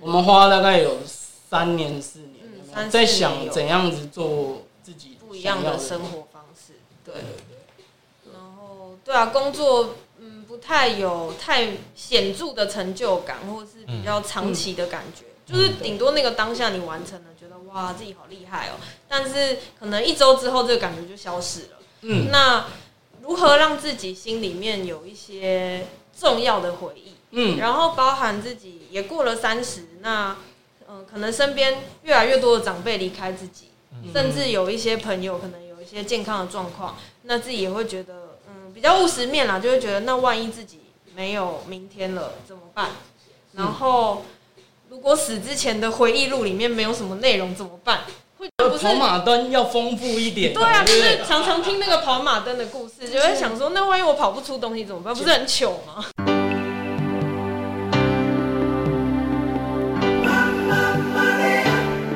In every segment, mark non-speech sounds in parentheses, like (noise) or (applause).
我们花了大概有三年四年，嗯、在想怎样子做自己不一样的生活方式。对，然后对啊，工作嗯不太有太显著的成就感，或是比较长期的感觉，嗯、就是顶多那个当下你完成了，觉得哇自己好厉害哦，但是可能一周之后这个感觉就消失了。嗯，那如何让自己心里面有一些重要的回忆？嗯，然后包含自己也过了三十，那嗯、呃，可能身边越来越多的长辈离开自己，嗯、甚至有一些朋友可能有一些健康的状况，那自己也会觉得嗯比较务实面啦，就会觉得那万一自己没有明天了怎么办？然后如果死之前的回忆录里面没有什么内容怎么办？会跑马灯要丰富一点。对啊，就是常常听那个跑马灯的故事，就会想说那万一我跑不出东西怎么办？不是很糗吗？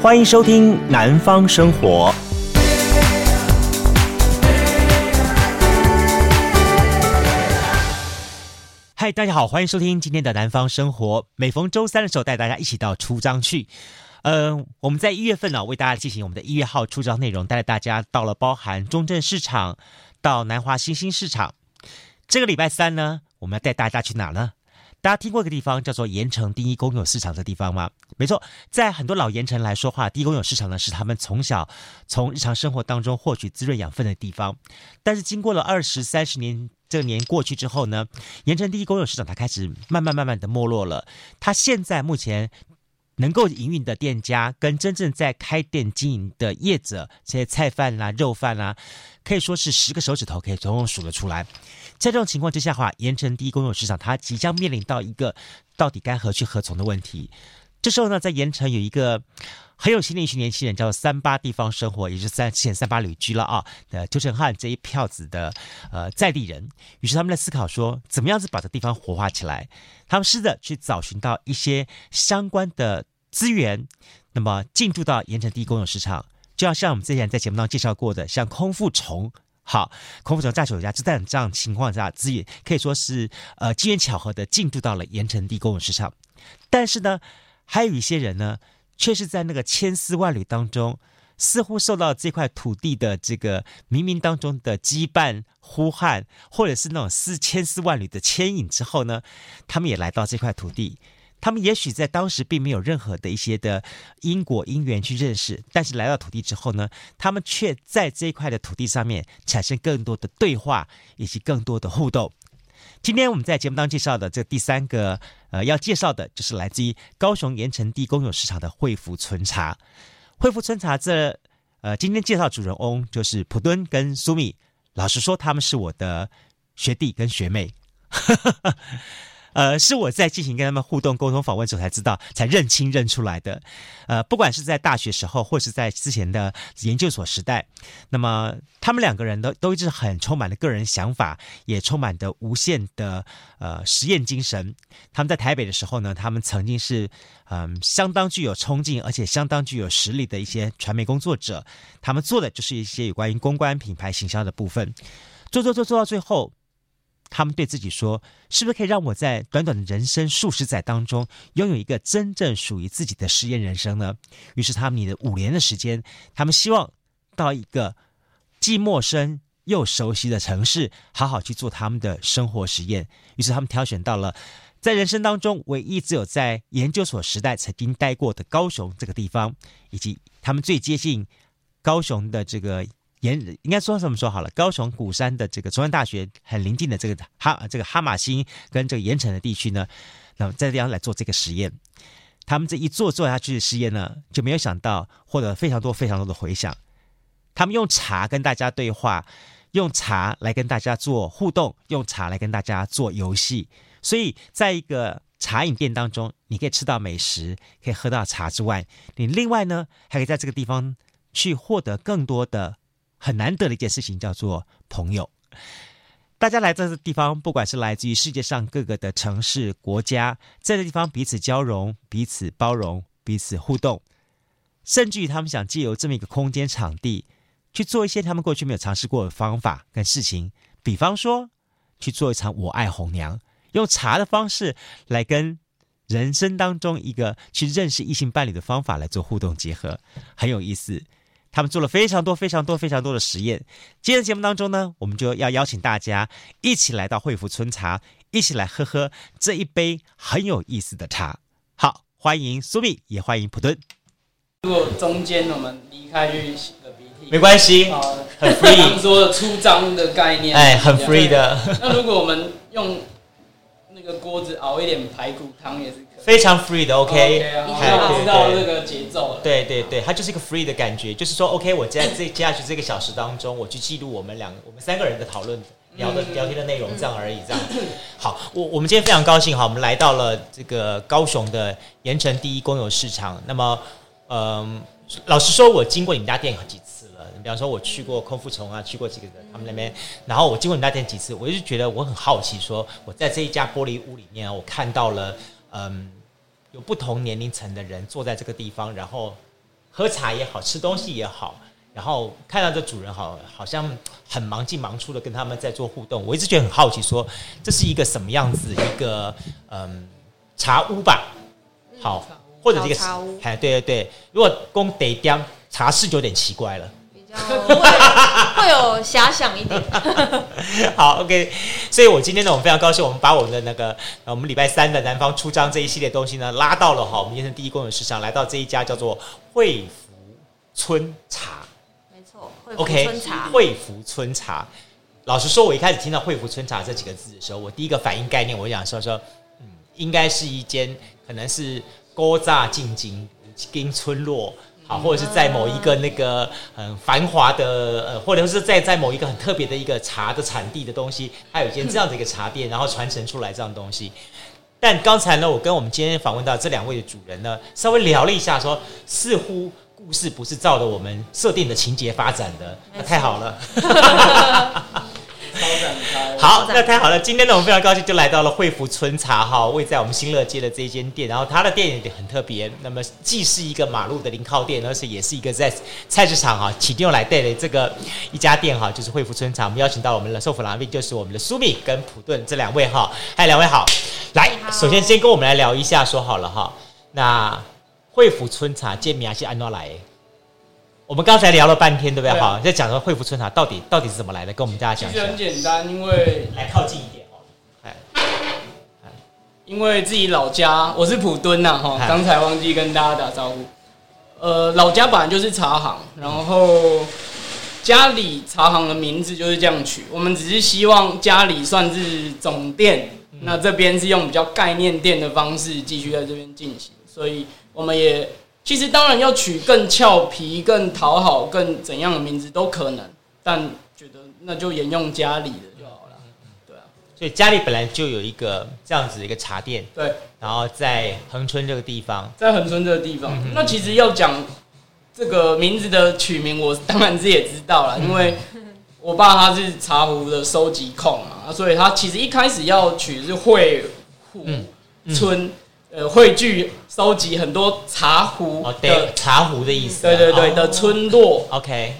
欢迎收听《南方生活》。嗨，大家好，欢迎收听今天的《南方生活》。每逢周三的时候，带大家一起到出张去。嗯、我们在一月份呢、为大家进行我们的一月号出张内容，带着大家到了包含中正市场到南华新兴市场。这个礼拜三呢，我们要带大家去哪呢？大家听过一个地方叫做盐城第一公有市场的地方吗？没错，在很多老盐城来说话，第一公有市场呢是他们从小从日常生活当中获取滋润养分的地方。但是经过了二十三十年，这个年过去之后呢，盐城第一公有市场它开始慢慢慢慢的没落了。它现在目前能够营运的店家跟真正在开店经营的业者，这些菜贩啦、肉贩啦，可以说是十个手指头可以统统数得出来。在这种情况之下的话，盐城第一公有市场它即将面临到一个到底该何去何从的问题。这时候呢，在盐城有一个很有心的一群年轻人，叫做三八地方生活，也是三之前三八旅居了啊的邱成汉这一票子的呃在地人。于是他们在思考说，怎么样子把这地方活化起来？他们试着去找寻到一些相关的资源，那么进驻到盐城第一公有市场，就要像我们之前在节目当中介绍过的，像空腹虫。好，空腹虫炸酒家就在这样情况下，资源可以说是呃机缘巧合的进驻到了盐城地公有市场。但是呢，还有一些人呢，却是在那个千丝万缕当中，似乎受到这块土地的这个冥冥当中的羁绊呼喊，或者是那种丝千丝万缕的牵引之后呢，他们也来到这块土地。他们也许在当时并没有任何的一些的因果因缘去认识，但是来到土地之后呢，他们却在这一块的土地上面产生更多的对话以及更多的互动。今天我们在节目当中介绍的这第三个呃要介绍的就是来自于高雄盐埕地公有市场的惠福春茶。惠福春茶这呃今天介绍主人翁就是普敦跟苏米，老实说他们是我的学弟跟学妹。呃，是我在进行跟他们互动、沟通、访问时候才知道、才认清、认出来的。呃，不管是在大学时候，或是在之前的研究所时代，那么他们两个人都都一直很充满了个人想法，也充满着无限的呃实验精神。他们在台北的时候呢，他们曾经是嗯、相当具有冲劲，而且相当具有实力的一些传媒工作者。他们做的就是一些有关于公关、品牌、形象的部分，做做做做到最后。他们对自己说：“是不是可以让我在短短的人生数十载当中，拥有一个真正属于自己的实验人生呢？”于是，他们以五年的时间，他们希望到一个既陌生又熟悉的城市，好好去做他们的生活实验。于是，他们挑选到了在人生当中唯一只有在研究所时代曾经待过的高雄这个地方，以及他们最接近高雄的这个。盐应该说这么说好了？高雄鼓山的这个中山大学很临近的这个哈这个哈玛星跟这个盐埕的地区呢，那么在这地方来做这个实验，他们这一做做下去的实验呢，就没有想到获得非常多非常多的回响。他们用茶跟大家对话，用茶来跟大家做互动，用茶来跟大家做游戏。所以在一个茶饮店当中，你可以吃到美食，可以喝到茶之外，你另外呢还可以在这个地方去获得更多的。很难得的一件事情叫做朋友。大家来这个地方，不管是来自于世界上各个的城市、国家，在这地方彼此交融、彼此包容、彼此互动，甚至于他们想借由这么一个空间场地，去做一些他们过去没有尝试过的方法跟事情。比方说，去做一场我爱红娘，用茶的方式来跟人生当中一个去认识异性伴侣的方法来做互动结合，很有意思。他们做了非常多、非常多、非常多的实验。今天的节目当中呢，我们就要邀请大家一起来到惠福春茶，一起来喝喝这一杯很有意思的茶。好，欢迎苏米，也欢迎普敦。如果中间我们离开去擤个鼻涕，没关系，啊，很 free。(laughs) 说出张的概念，哎，很 free 的。(laughs) 那如果我们用那个锅子熬一点排骨汤，也是可以非常 free 的。OK，好，知道这个节奏了。对对对，它就是一个 free 的感觉，就是说，OK，我在这接下去这个小时当中，我去记录我们两个、我们三个人的讨论、聊的聊天的内容，这样而已，这样。好，我我们今天非常高兴哈，我们来到了这个高雄的盐城第一公有市场。那么，嗯，老实说，我经过你们家店好几次了。比方说，我去过空腹虫啊，去过几个人他们那边，然后我经过你们家店几次，我就觉得我很好奇，说我在这一家玻璃屋里面，我看到了，嗯，有不同年龄层的人坐在这个地方，然后喝茶也好，吃东西也好，然后看到这主人好，好像很忙进忙出的跟他们在做互动。我一直觉得很好奇，说这是一个什么样子一个嗯茶屋吧？好。或者这个茶屋，哎，对对对，如果供得点茶室就有点奇怪了，比较会会有遐想一点。(laughs) 好，OK，所以我今天呢，我们非常高兴，我们把我们的那个，我们礼拜三的南方出张这一系列东西呢，拉到了哈，我们盐埕第一公有市场，来到这一家叫做惠福春茶，没错，OK，春茶，惠福春茶。老实说，我一开始听到惠福春茶这几个字的时候，我第一个反应概念，我想说说，嗯，应该是一间可能是。勾炸进京跟村落，好，或者是在某一个那个很繁华的呃，或者是在在某一个很特别的一个茶的产地的东西，它有一间这样的一个茶店，然后传承出来这样东西。但刚才呢，我跟我们今天访问到这两位的主人呢，稍微聊了一下说，说似乎故事不是照着我们设定的情节发展的，那太好了。(laughs) 好，那太好了。今天呢，我们非常高兴，就来到了惠福春茶哈，位在我们新乐街的这一间店。然后它的店也很特别，那么既是一个马路的零靠店，而且也是一个在菜市场哈起定来带的这个一家店哈，就是惠福春茶。我们邀请到我们的寿福郎兵，就是我们的苏米跟普顿这两位哈。嗨，两位好。来，首先先跟我们来聊一下，说好了哈。那惠福春茶店名是安诺来？我们刚才聊了半天，对不对？好，在讲说惠福春茶到底到底是怎么来的，跟我们大家讲。其实很简单，因为来靠近一点哦。哎，因为自己老家我是普敦呐，哈，刚才忘记跟大家打招呼。呃，老家本来就是茶行，然后家里茶行的名字就是这样取。我们只是希望家里算是总店，那这边是用比较概念店的方式继续在这边进行，所以我们也。其实当然要取更俏皮、更讨好、更怎样的名字都可能，但觉得那就沿用家里的就好了。对啊，所以家里本来就有一个这样子的一个茶店，对，然后在恒春这个地方，在恒春这个地方。那其实要讲这个名字的取名，我当然自己也知道了，因为我爸他是茶壶的收集控嘛，所以他其实一开始要取的是惠福春。呃，汇聚收集很多茶壶的、哦、茶壶的意思、啊，对对对、哦、的村落，OK。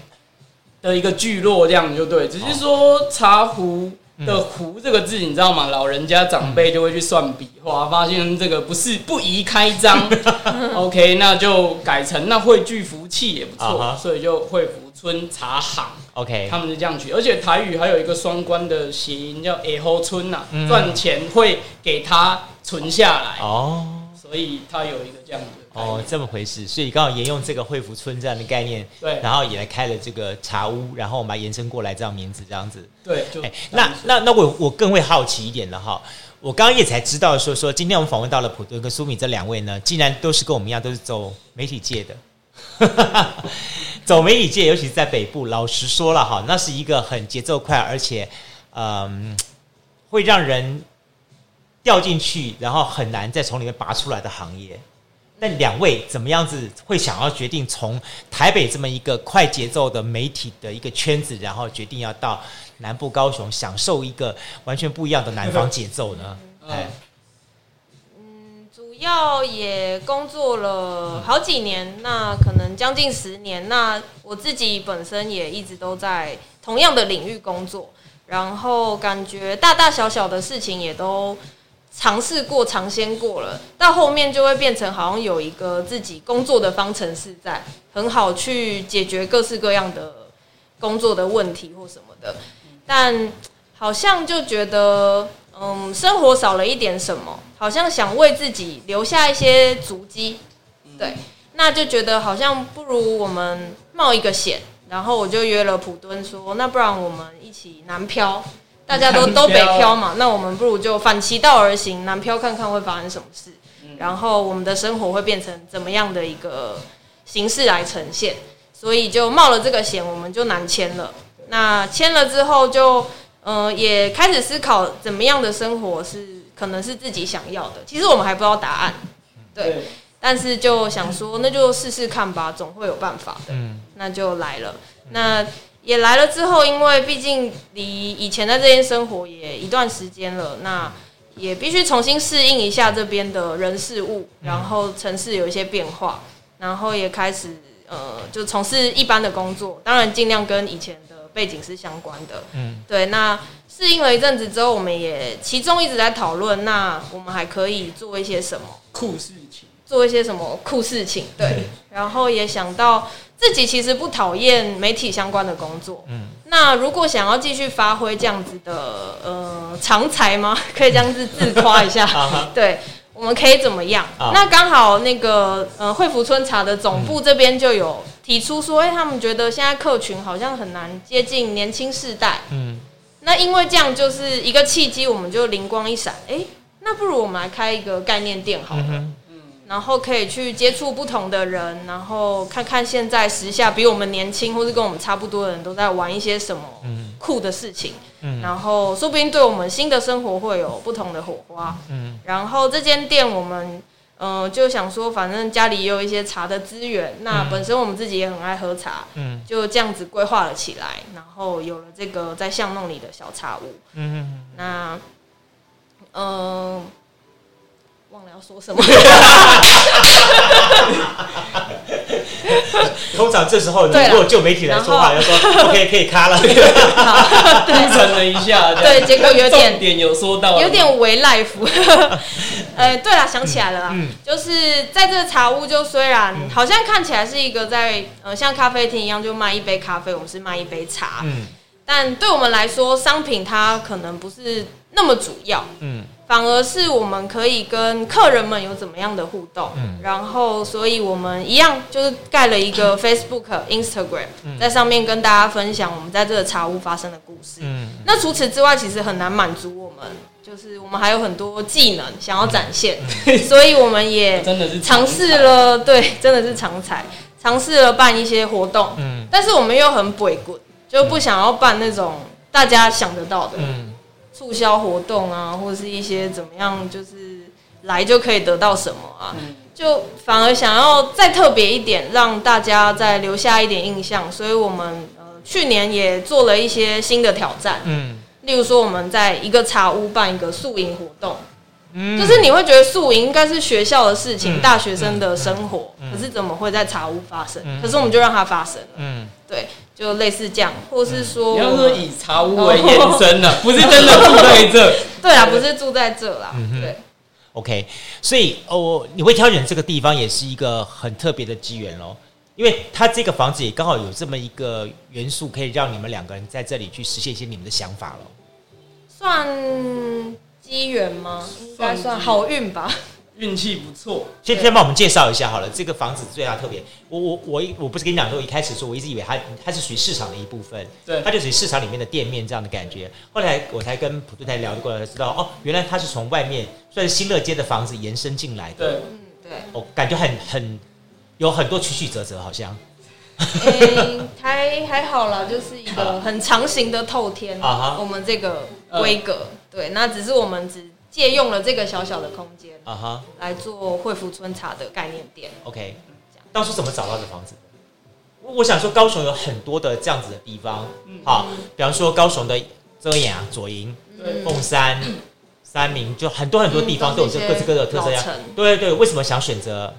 的一个聚落这样就对，只是说茶壶的胡这个字你知道吗？老人家长辈就会去算笔画，发现这个不是不宜开张，(laughs) OK，那就改成那汇聚福气也不错，uh -huh. 所以就惠福村茶行，OK，他们是这样取，而且台语还有一个双关的谐音叫哎后村呐，赚钱会给他。存下来哦，所以他有一个这样子哦，这么回事，所以刚好沿用这个惠福村这样的概念，对，然后也来开了这个茶屋，然后我们把延伸过来这样名字这样子，对，那那那我我更会好奇一点了哈，我刚刚也才知道说说今天我们访问到了普顿跟苏米这两位呢，竟然都是跟我们一样都是走媒体界的，(laughs) 走媒体界，尤其是在北部，老实说了哈，那是一个很节奏快，而且嗯，会让人。掉进去，然后很难再从里面拔出来的行业。那两位怎么样子会想要决定从台北这么一个快节奏的媒体的一个圈子，然后决定要到南部高雄享受一个完全不一样的南方节奏呢？哎，嗯，主要也工作了好几年，那可能将近十年。那我自己本身也一直都在同样的领域工作，然后感觉大大小小的事情也都。尝试过、尝鲜过了，到后面就会变成好像有一个自己工作的方程式在，很好去解决各式各样的工作的问题或什么的。但好像就觉得，嗯，生活少了一点什么，好像想为自己留下一些足迹，对，那就觉得好像不如我们冒一个险。然后我就约了普敦说，那不然我们一起南漂，大家都 (laughs) 都北漂嘛，那我们不如就反其道而行，南漂看看会发生什么事，然后我们的生活会变成怎么样的一个形式来呈现，所以就冒了这个险，我们就南迁了。那迁了之后就，就呃也开始思考怎么样的生活是可能是自己想要的，其实我们还不知道答案，对。但是就想说，那就试试看吧，总会有办法的。嗯，那就来了。那也来了之后，因为毕竟离以前在这边生活也一段时间了，那也必须重新适应一下这边的人事物，然后城市有一些变化，然后也开始呃，就从事一般的工作，当然尽量跟以前的背景是相关的。嗯，对。那适应了一阵子之后，我们也其中一直在讨论，那我们还可以做一些什么酷事情。做一些什么酷事情，对，(laughs) 然后也想到自己其实不讨厌媒体相关的工作，嗯，那如果想要继续发挥这样子的呃长才吗？可以这样子自夸一下，(laughs) 对，我们可以怎么样？那刚好那个呃惠福春茶的总部这边就有提出说，哎，他们觉得现在客群好像很难接近年轻世代，嗯，那因为这样就是一个契机，我们就灵光一闪，哎，那不如我们来开一个概念店好了。然后可以去接触不同的人，然后看看现在时下比我们年轻或是跟我们差不多的人都在玩一些什么酷的事情，嗯，然后说不定对我们新的生活会有不同的火花，嗯，然后这间店我们，呃，就想说，反正家里也有一些茶的资源，那本身我们自己也很爱喝茶，嗯，就这样子规划了起来，然后有了这个在巷弄里的小茶屋，嗯，那，嗯。忘了要说什么。(laughs) 通常这时候，如果就媒体来说话，要说 (laughs) OK 可以卡了。好，铺陈了一下，对，结果有点重点有说到，有点微 life。(laughs) 呃，对了，想起来了啦，就是在这个茶屋，就虽然好像看起来是一个在呃像咖啡厅一样，就卖一杯咖啡，我们是卖一杯茶，嗯，但对我们来说，商品它可能不是那么主要，嗯。反而是我们可以跟客人们有怎么样的互动，嗯，然后所以我们一样就是盖了一个 (coughs) Facebook、Instagram，在上面跟大家分享我们在这个茶屋发生的故事。嗯，那除此之外，其实很难满足我们，就是我们还有很多技能想要展现，(laughs) 所以我们也 (laughs) 真的是尝试了，对，真的是常才，尝试了办一些活动，嗯，但是我们又很鬼滚，就不想要办那种大家想得到的，嗯。促销活动啊，或者是一些怎么样，就是来就可以得到什么啊？就反而想要再特别一点，让大家再留下一点印象。所以我们呃去年也做了一些新的挑战，嗯，例如说我们在一个茶屋办一个宿营活动，嗯，就是你会觉得宿营应该是学校的事情，大学生的生活，可是怎么会在茶屋发生？可是我们就让它发生了，嗯，对。就类似这样，或是说，你要说以茶屋为延伸的，(laughs) 不是真的住在这。(laughs) 对啊，不是住在这啦。对，OK，所以哦，你会挑选这个地方，也是一个很特别的机缘喽。因为它这个房子也刚好有这么一个元素，可以让你们两个人在这里去实现一些你们的想法了。算机缘吗？应该算好运吧。运气不错，先先帮我们介绍一下好了。这个房子最大特别，我我我我不是跟你讲说，一开始说我一直以为它它是属于市场的一部分，对，它就属于市场里面的店面这样的感觉。后来我才跟普顿才聊过来，才知道哦，原来它是从外面算是新乐街的房子延伸进来的。对，嗯，对，我感觉很很有很多曲曲折折，好像。欸、还还好啦，就是一个很长形的透天。啊、我们这个规格，对，那只是我们只。借用了这个小小的空间啊哈，来做惠福春茶的概念店。OK，当初怎么找到这房子？我想说，高雄有很多的这样子的地方，好，比方说高雄的遮阳、左营、凤山、三民，就很多很多地方都有这各自各的特色呀。对对对，为什么想选择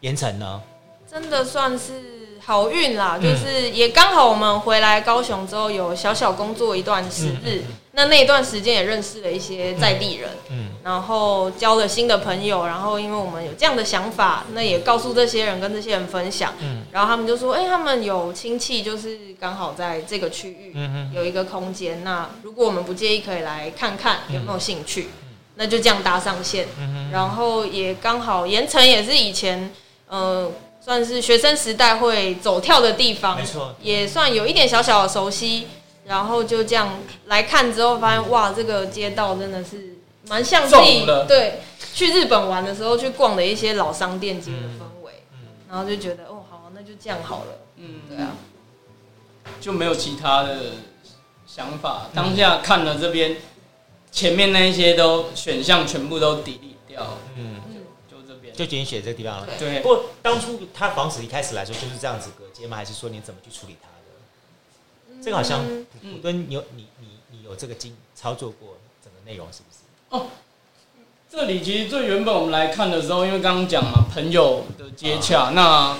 盐城呢？真的算是好运啦，就是也刚好我们回来高雄之后有小小工作一段时日。那那一段时间也认识了一些在地人，嗯，然后交了新的朋友，然后因为我们有这样的想法，那也告诉这些人，跟这些人分享，嗯，然后他们就说，哎、欸，他们有亲戚就是刚好在这个区域，嗯，有一个空间，那如果我们不介意，可以来看看有没有兴趣，那就这样搭上线，然后也刚好盐城也是以前，呃，算是学生时代会走跳的地方，没错，也算有一点小小的熟悉。然后就这样来看之后，发现哇，这个街道真的是蛮像自己对去日本玩的时候去逛的一些老商店街的氛围，嗯，然后就觉得哦，好，那就这样好了，嗯，对啊，就没有其他的想法。当下看了这边前面那一些都选项全部都 delete 掉，嗯，就就这边就仅选这个地方了。对，不过当初他房子一开始来说就是这样子隔间吗？还是说你怎么去处理它？这个好像普敦有你你你有这个经操作过整个内容是不是？哦，这里其实最原本我们来看的时候，因为刚刚讲嘛，朋友的接洽，啊、那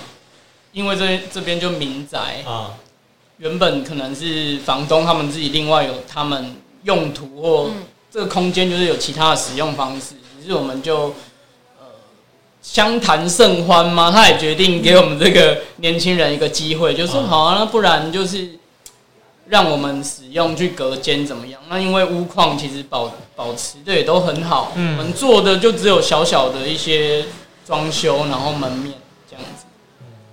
因为这这边就民宅啊，原本可能是房东他们自己另外有他们用途或这个空间就是有其他的使用方式，于是我们就呃相谈甚欢嘛，他也决定给我们这个年轻人一个机会，就说好啊，那不然就是。让我们使用去隔间怎么样？那因为屋况其实保保持的也都很好，嗯，我们做的就只有小小的一些装修，然后门面这样子，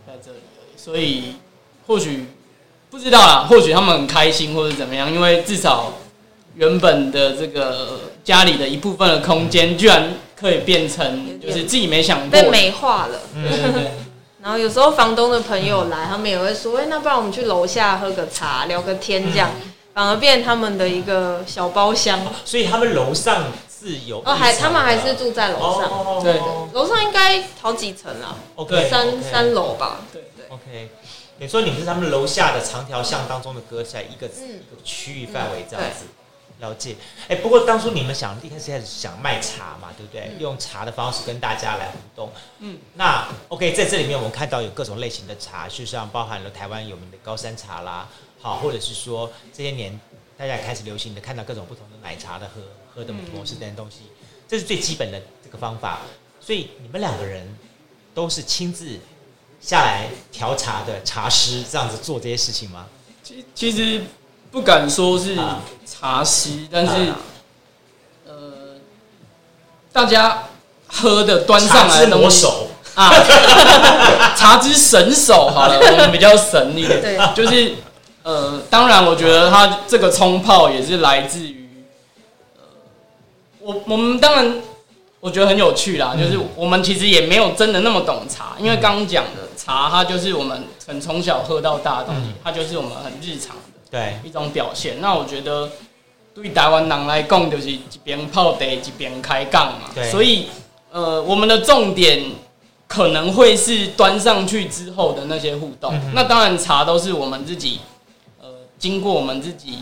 在这里而已。所以或许不知道啦，或许他们很开心或者怎么样，因为至少原本的这个家里的一部分的空间，居然可以变成就是自己没想过被美化了，对对对。然后有时候房东的朋友来，他们也会说：“哎，那不然我们去楼下喝个茶，聊个天，这样。反而变他们的一个小包厢。”所以他们楼上是有哦，还他们还是住在楼上，对，楼上应该好几层啊，OK，三三楼吧，对对，OK。你说你们是他们楼下的长条巷当中的隔起来一个一个区域范围这样子。了解，哎，不过当初你们想一开始开始想卖茶嘛，对不对？用茶的方式跟大家来互动。嗯，那 OK，在这里面我们看到有各种类型的茶，事实上包含了台湾有名的高山茶啦，好，或者是说这些年大家也开始流行的看到各种不同的奶茶的喝喝的模式等等东西，这是最基本的这个方法。所以你们两个人都是亲自下来调茶的茶师，这样子做这些事情吗？其其实。不敢说是茶师，但是呃，大家喝的端上来的东西啊，(laughs) 茶之神手好了，(laughs) 我们比较神一点，对，就是呃，当然我觉得它这个冲泡也是来自于呃，我我们当然我觉得很有趣啦，就是我们其实也没有真的那么懂茶，因为刚刚讲的茶，它就是我们很从小喝到大的东西，它就是我们很日常。对一种表现，那我觉得对台湾人来讲，就是一边泡茶一边开杠嘛。对，所以呃，我们的重点可能会是端上去之后的那些互动。嗯、那当然，茶都是我们自己呃经过我们自己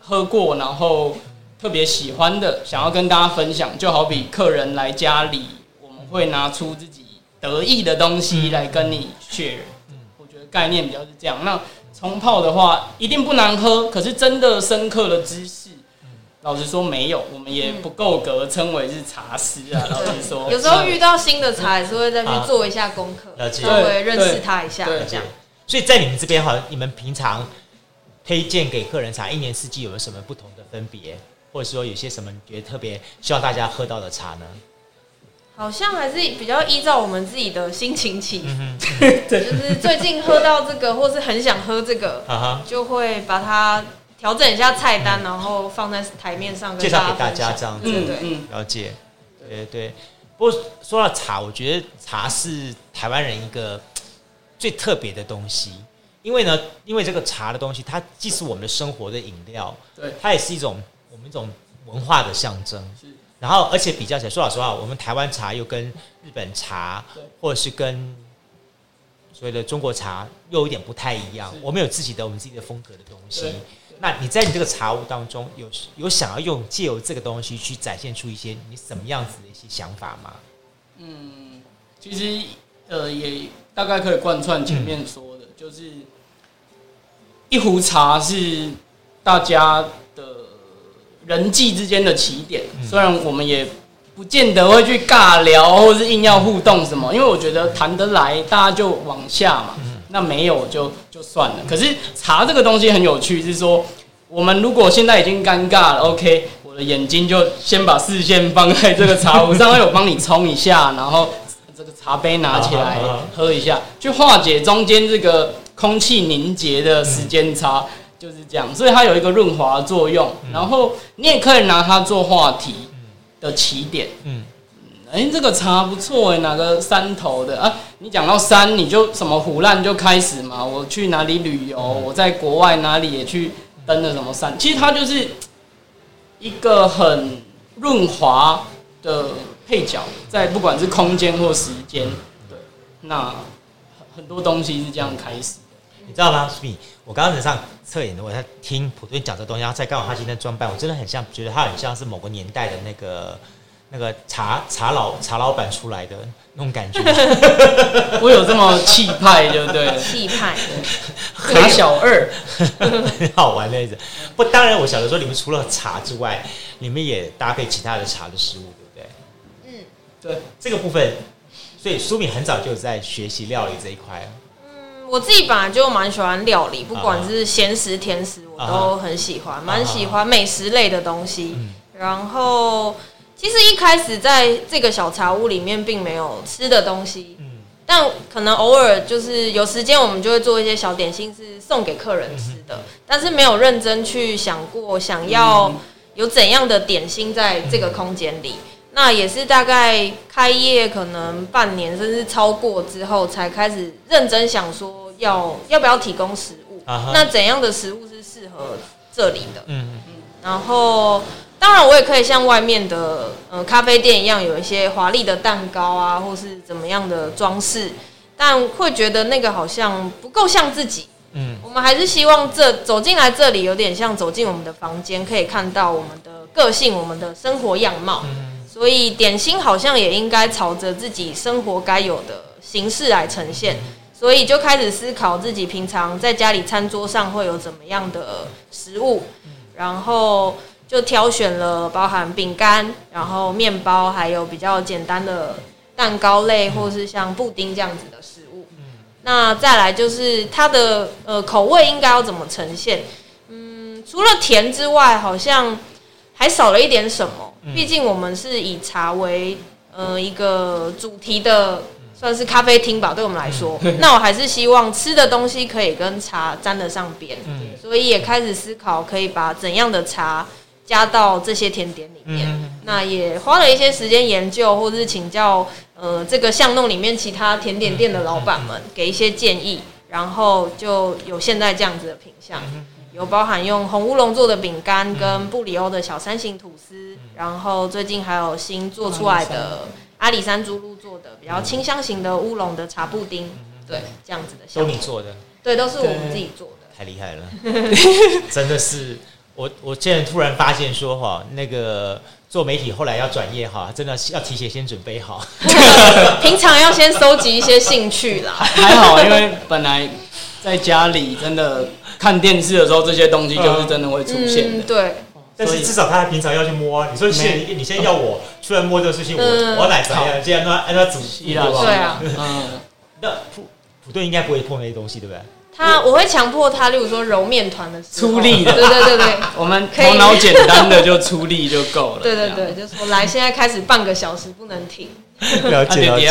喝过，然后特别喜欢的，想要跟大家分享。就好比客人来家里，我们会拿出自己得意的东西来跟你 share。嗯，我觉得概念比较是这样。那冲泡的话一定不难喝，可是真的深刻的知识，老实说没有，我们也不够格称为是茶师啊。老实说，有时候遇到新的茶，也是会再去做一下功课，稍微认识他一下，这样。所以在你们这边哈，你们平常推荐给客人茶，一年四季有没有什么不同的分别，或者说有些什么你觉得特别希望大家喝到的茶呢？好像还是比较依照我们自己的心情起，(laughs) 对，就是最近喝到这个，或是很想喝这个，就会把它调整一下菜单，然后放在台面上介绍给大家这样子，对对，了解，对对。不过说到茶，我觉得茶是台湾人一个最特别的东西，因为呢，因为这个茶的东西，它既是我们的生活的饮料，对，它也是一种我们一种文化的象征。然后，而且比较起来，说老实话，我们台湾茶又跟日本茶，或者是跟所谓的中国茶又有一点不太一样。我们有自己的我们自己的风格的东西。那你在你这个茶屋当中有有想要用借由这个东西去展现出一些你什么样子的一些想法吗？嗯，其实呃也大概可以贯穿前面说的，嗯、就是一壶茶是大家的人际之间的起点。虽然我们也不见得会去尬聊，或是硬要互动什么，因为我觉得谈得来，大家就往下嘛。那没有就就算了。可是茶这个东西很有趣，是说我们如果现在已经尴尬了，OK，我的眼睛就先把视线放在这个茶壶上，有帮你冲一下，然后这个茶杯拿起来喝一下，去化解中间这个空气凝结的时间差，就是这样。所以它有一个润滑作用，然后你也可以拿它做话题的起点。嗯。哎、欸，这个茶不错哎，哪个山头的啊？你讲到山，你就什么唬烂就开始嘛。我去哪里旅游？我在国外哪里也去登了什么山？其实它就是一个很润滑的配角，在不管是空间或时间，对，那很多东西是这样开始的。你知道吗？苏米，我刚刚在上侧眼的，我在听普顿讲这东西，然后再刚好他今天装扮，我真的很像，觉得他很像是某个年代的那个。(laughs) 那个茶茶老茶老板出来的那种感觉，(laughs) 我有这么气派，对不对？气派，茶小二，很 (laughs) 好玩那种。不，当然，我晓得说，你们除了茶之外，你们也搭配其他的茶的食物，对不对？嗯，对，这个部分，所以苏敏很早就在学习料理这一块。嗯，我自己本来就蛮喜欢料理，不管是咸食甜食，我都很喜欢，蛮喜欢美食类的东西。然后。其实一开始在这个小茶屋里面，并没有吃的东西，嗯，但可能偶尔就是有时间，我们就会做一些小点心，是送给客人吃的。但是没有认真去想过，想要有怎样的点心在这个空间里。那也是大概开业可能半年甚至超过之后，才开始认真想说要要不要提供食物。那怎样的食物是适合这里的？嗯嗯，然后。当然，我也可以像外面的呃咖啡店一样，有一些华丽的蛋糕啊，或是怎么样的装饰，但会觉得那个好像不够像自己。嗯，我们还是希望这走进来这里，有点像走进我们的房间，可以看到我们的个性、我们的生活样貌。所以点心好像也应该朝着自己生活该有的形式来呈现。所以就开始思考自己平常在家里餐桌上会有怎么样的食物，然后。就挑选了包含饼干，然后面包，还有比较简单的蛋糕类，或是像布丁这样子的食物。那再来就是它的呃口味应该要怎么呈现？嗯，除了甜之外，好像还少了一点什么。毕竟我们是以茶为呃一个主题的，算是咖啡厅吧，对我们来说。(laughs) 那我还是希望吃的东西可以跟茶沾得上边，所以也开始思考可以把怎样的茶。加到这些甜点里面，嗯、那也花了一些时间研究，或者是请教呃这个巷弄里面其他甜点店的老板们给一些建议，然后就有现在这样子的品相，有包含用红乌龙做的饼干跟布里欧的小三型吐司，然后最近还有新做出来的阿里山猪鹿做的比较清香型的乌龙的茶布丁，对，这样子的，都你做的，对，都是我们自己做的，太厉害了，真的是。我我现在突然发现说哈，那个做媒体后来要转业哈，真的要提前先准备好，(laughs) 平常要先收集一些兴趣啦。还好，因为本来在家里真的看电视的时候，这些东西就是真的会出现的。嗯、对，但是至少他平常要去摸啊。你说现在你现在要我出来摸这个事情，我我来怎样？这样让按照主题对啊，嗯，那普普顿应该不会碰那些东西，对不对？他我会强迫他，例如说揉面团的出力的，对对对对，(laughs) 我们头脑简单的就出力就够了。对对对，就是我来，现在开始半个小时不能停。了解了解。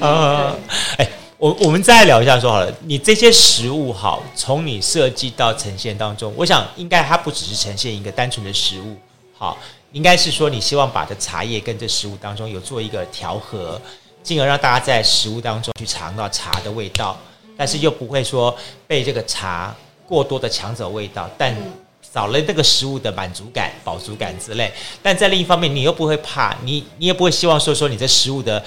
啊，哎，我我们再聊一下说好了，你这些食物好，从你设计到呈现当中，我想应该它不只是呈现一个单纯的食物，好，应该是说你希望把这茶叶跟这食物当中有做一个调和，进而让大家在食物当中去尝到茶的味道。但是又不会说被这个茶过多的抢走味道，但少了那个食物的满足感、饱足感之类。但在另一方面，你又不会怕，你你也不会希望说说你这食物的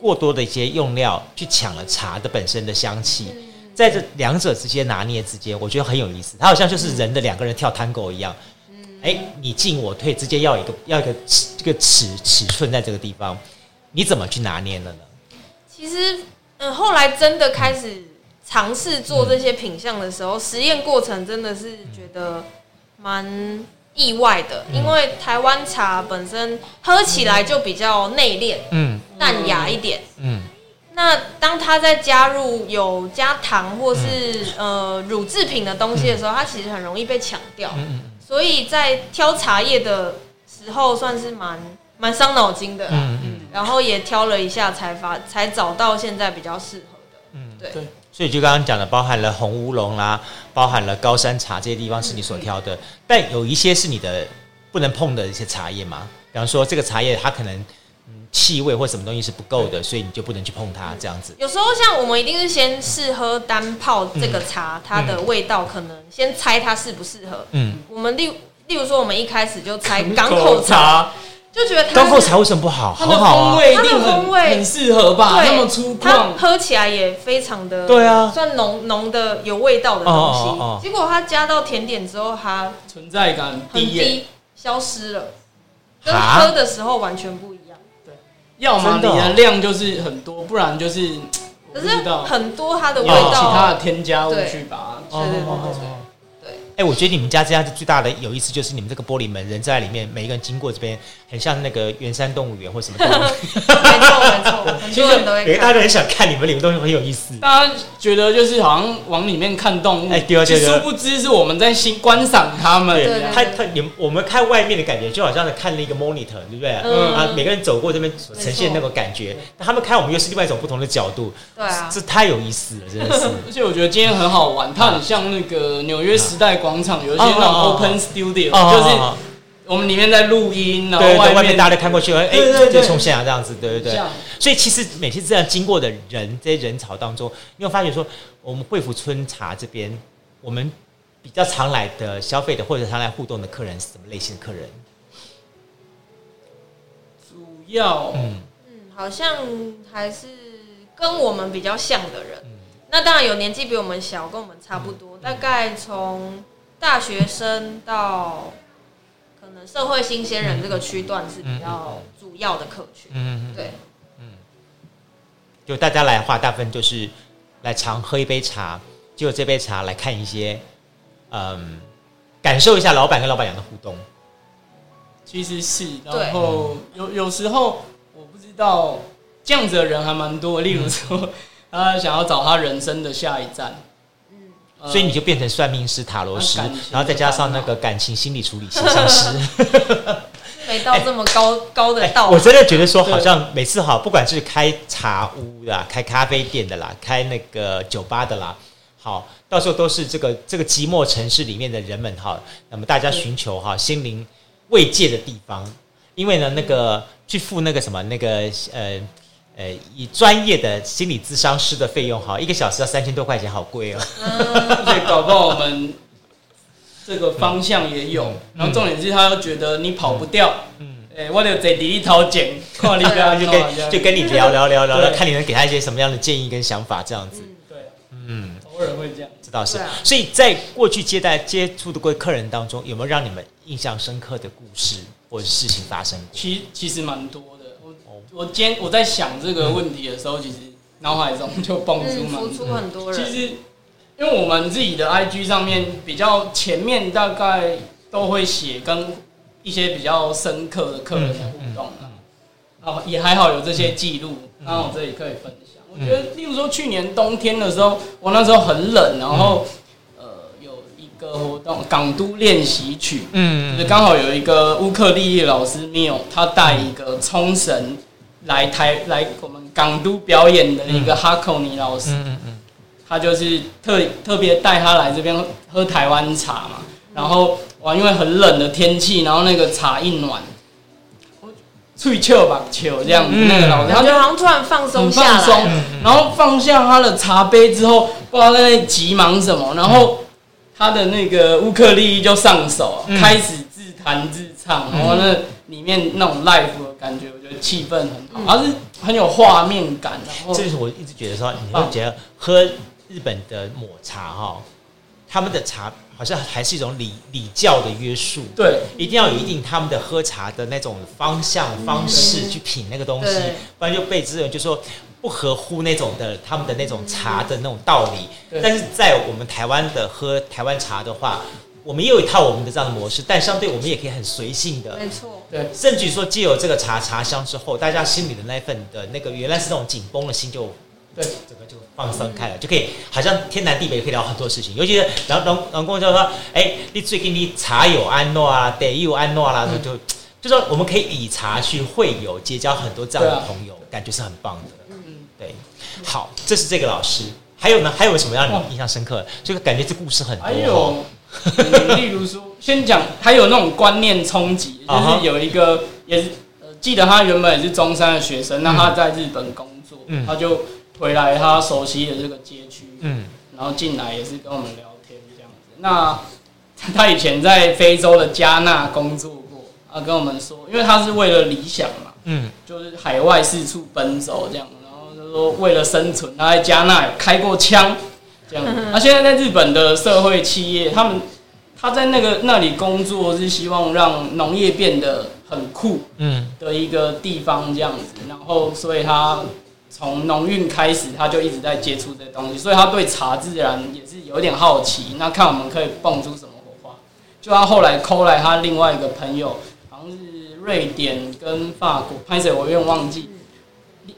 过多的一些用料去抢了茶的本身的香气。在这两者之间拿捏之间，我觉得很有意思。它好像就是人的两个人跳探戈一样，哎，你进我退直接要一个要一个尺这个尺尺寸在这个地方，你怎么去拿捏的呢？其实，嗯，后来真的开始。尝试做这些品相的时候，实验过程真的是觉得蛮意外的，因为台湾茶本身喝起来就比较内敛，嗯，淡雅一点，嗯。那当它在加入有加糖或是呃乳制品的东西的时候，它其实很容易被抢掉，所以在挑茶叶的时候算是蛮蛮伤脑筋的，嗯嗯。然后也挑了一下，才发才找到现在比较适合的，嗯，对。所以就刚刚讲的，包含了红乌龙啦，包含了高山茶这些地方是你所挑的，但有一些是你的不能碰的一些茶叶嘛。比方说这个茶叶它可能嗯气味或什么东西是不够的，所以你就不能去碰它这样子。有时候像我们一定是先试喝单泡这个茶，它的味道可能先猜它适不适合。嗯，我们例例如说我们一开始就猜港口茶。就觉得它港口茶为什么不好？它的风味一定很很适合吧？那么粗犷，它喝起来也非常的对啊，算浓浓的有味道的东西。结果它加到甜点之后，它存在感很低，消失了，跟喝的时候完全不一样。对，要么你的量就是很多，不然就是可是很多它的味道，其他的添加物去把它。对对对。哎，我觉得你们家这样子最大的有意思就是你们这个玻璃门，人在里面，每一个人经过这边，很像那个圆山动物园或什么动物园。(laughs) 没错没错，其实大家都很想看你们里面东西，很有意思。大家觉得就是好像往里面看动物，哎，对啊对啊，殊不知是我们在欣观赏他们。对，他他你我们看外面的感觉，就好像是看了一个 monitor，对不对？嗯啊，每个人走过这边呈现那个感觉，那他们看我们又是另外一种不同的角度。对啊，这太有意思了，真的是。(laughs) 而且我觉得今天很好玩，它很像那个纽约时代广场有一些那种 open studio，就是我们里面在录音，然后外面大家都看过去，哎，就冲线啊这样子，对对对。所以其实每次这样经过的人，这些人潮当中，你会发觉说，我们惠福春茶这边，我们比较常来的消费的或者常来互动的客人是什么类型的客人？主要，嗯嗯，好像还是跟我们比较像的人。那当然有年纪比我们小，跟我们差不多，大概从。大学生到可能社会新鲜人这个区段是比较主要的客群，嗯，对，嗯，就大家来的话，大部分就是来常喝一杯茶，就这杯茶来看一些，嗯，感受一下老板跟老板娘的互动。其实是，然后有有时候我不知道这样子的人还蛮多，例如说 (laughs) 他想要找他人生的下一站。所以你就变成算命师、塔罗师，然后再加上那个感情心理处理咨商师，(laughs) 没到这么高高的道。我真的觉得说，好像每次哈，不管是开茶屋的、开咖啡店的啦、开那个酒吧的啦，好，到时候都是这个这个寂寞城市里面的人们哈，那么大家寻求哈心灵慰藉的地方，因为呢，那个去付那个什么那个呃。呃，以专业的心理咨商师的费用哈，一个小时要三千多块钱，好贵哦。(laughs) 所以搞不好我们这个方向也有，然后重点是他又觉得你跑不掉，嗯，哎，我得在第一掏钱，看你不要就跟就跟你聊聊聊聊，看你能给他一些什么样的建议跟想法，这样子。对，嗯，偶尔会这样，这倒是。所以在过去接待接触的过客人当中，有没有让你们印象深刻的故事或者事情发生？其其实蛮多。我今天我在想这个问题的时候，其实脑海中就蹦出嘛，浮出很多人。其实，因为我们自己的 IG 上面比较前面大概都会写跟一些比较深刻的客人的互动啊，也还好有这些记录，然后我这里可以分享。我觉得，例如说去年冬天的时候，我那时候很冷，然后呃有一个活动港都练习曲，嗯，就是刚好有一个乌克丽丽老师 Mio，他带一个冲绳。来台来我们港都表演的一个哈克尼老师，嗯嗯嗯，他就是特特别带他来这边喝台湾茶嘛，然后哇，因为很冷的天气，然后那个茶一暖，脆球吧球这样。子，那个老师他就好像突然放松下来，然后放下他的茶杯之后，不知道在那急忙什么，然后他的那个乌克丽丽就上手，开始自弹自唱，然后那里面那种 life 的感觉。气氛很好，而是很有画面感。然后，这是我一直觉得说，你会觉得喝日本的抹茶哈，他们的茶好像还是一种礼礼教的约束。对，一定要有一定他们的喝茶的那种方向方式去品那个东西，不然就被之人就说不合乎那种的他们的那种茶的那种道理。但是在我们台湾的喝台湾茶的话，我们也有一套我们的这样的模式，但相对我们也可以很随性的，没错，对，甚至于说借由这个茶茶香之后，大家心里的那份的那个原来是那种紧绷的心就对整个就放松开了，就可以好像天南地北可以聊很多事情，尤其是然后然后然后跟我说，哎，你最近你茶有安诺啊，得有安诺啦，就就说我们可以以茶去会友，结交很多这样的朋友，感觉是很棒的。嗯，对，好，这是这个老师。还有呢？还有什么让你印象深刻的？这个感觉这故事很多。(laughs) 例如说，先讲他有那种观念冲击，就是有一个也是呃，记得他原本也是中山的学生，那他在日本工作，他就回来他熟悉的这个街区，嗯，然后进来也是跟我们聊天这样子。那他以前在非洲的加纳工作过，啊，跟我们说，因为他是为了理想嘛，嗯，就是海外四处奔走这样。然后就说为了生存，他在加纳开过枪，这样。他现在在日本的社会企业，他们他在那个那里工作，是希望让农业变得很酷，嗯，的一个地方这样子。然后，所以他从农运开始，他就一直在接触这些东西，所以他对茶自然也是有点好奇。那看我们可以蹦出什么火花？就他后来 call 来他另外一个朋友，好像是瑞典跟法国，拍谢我有点忘记。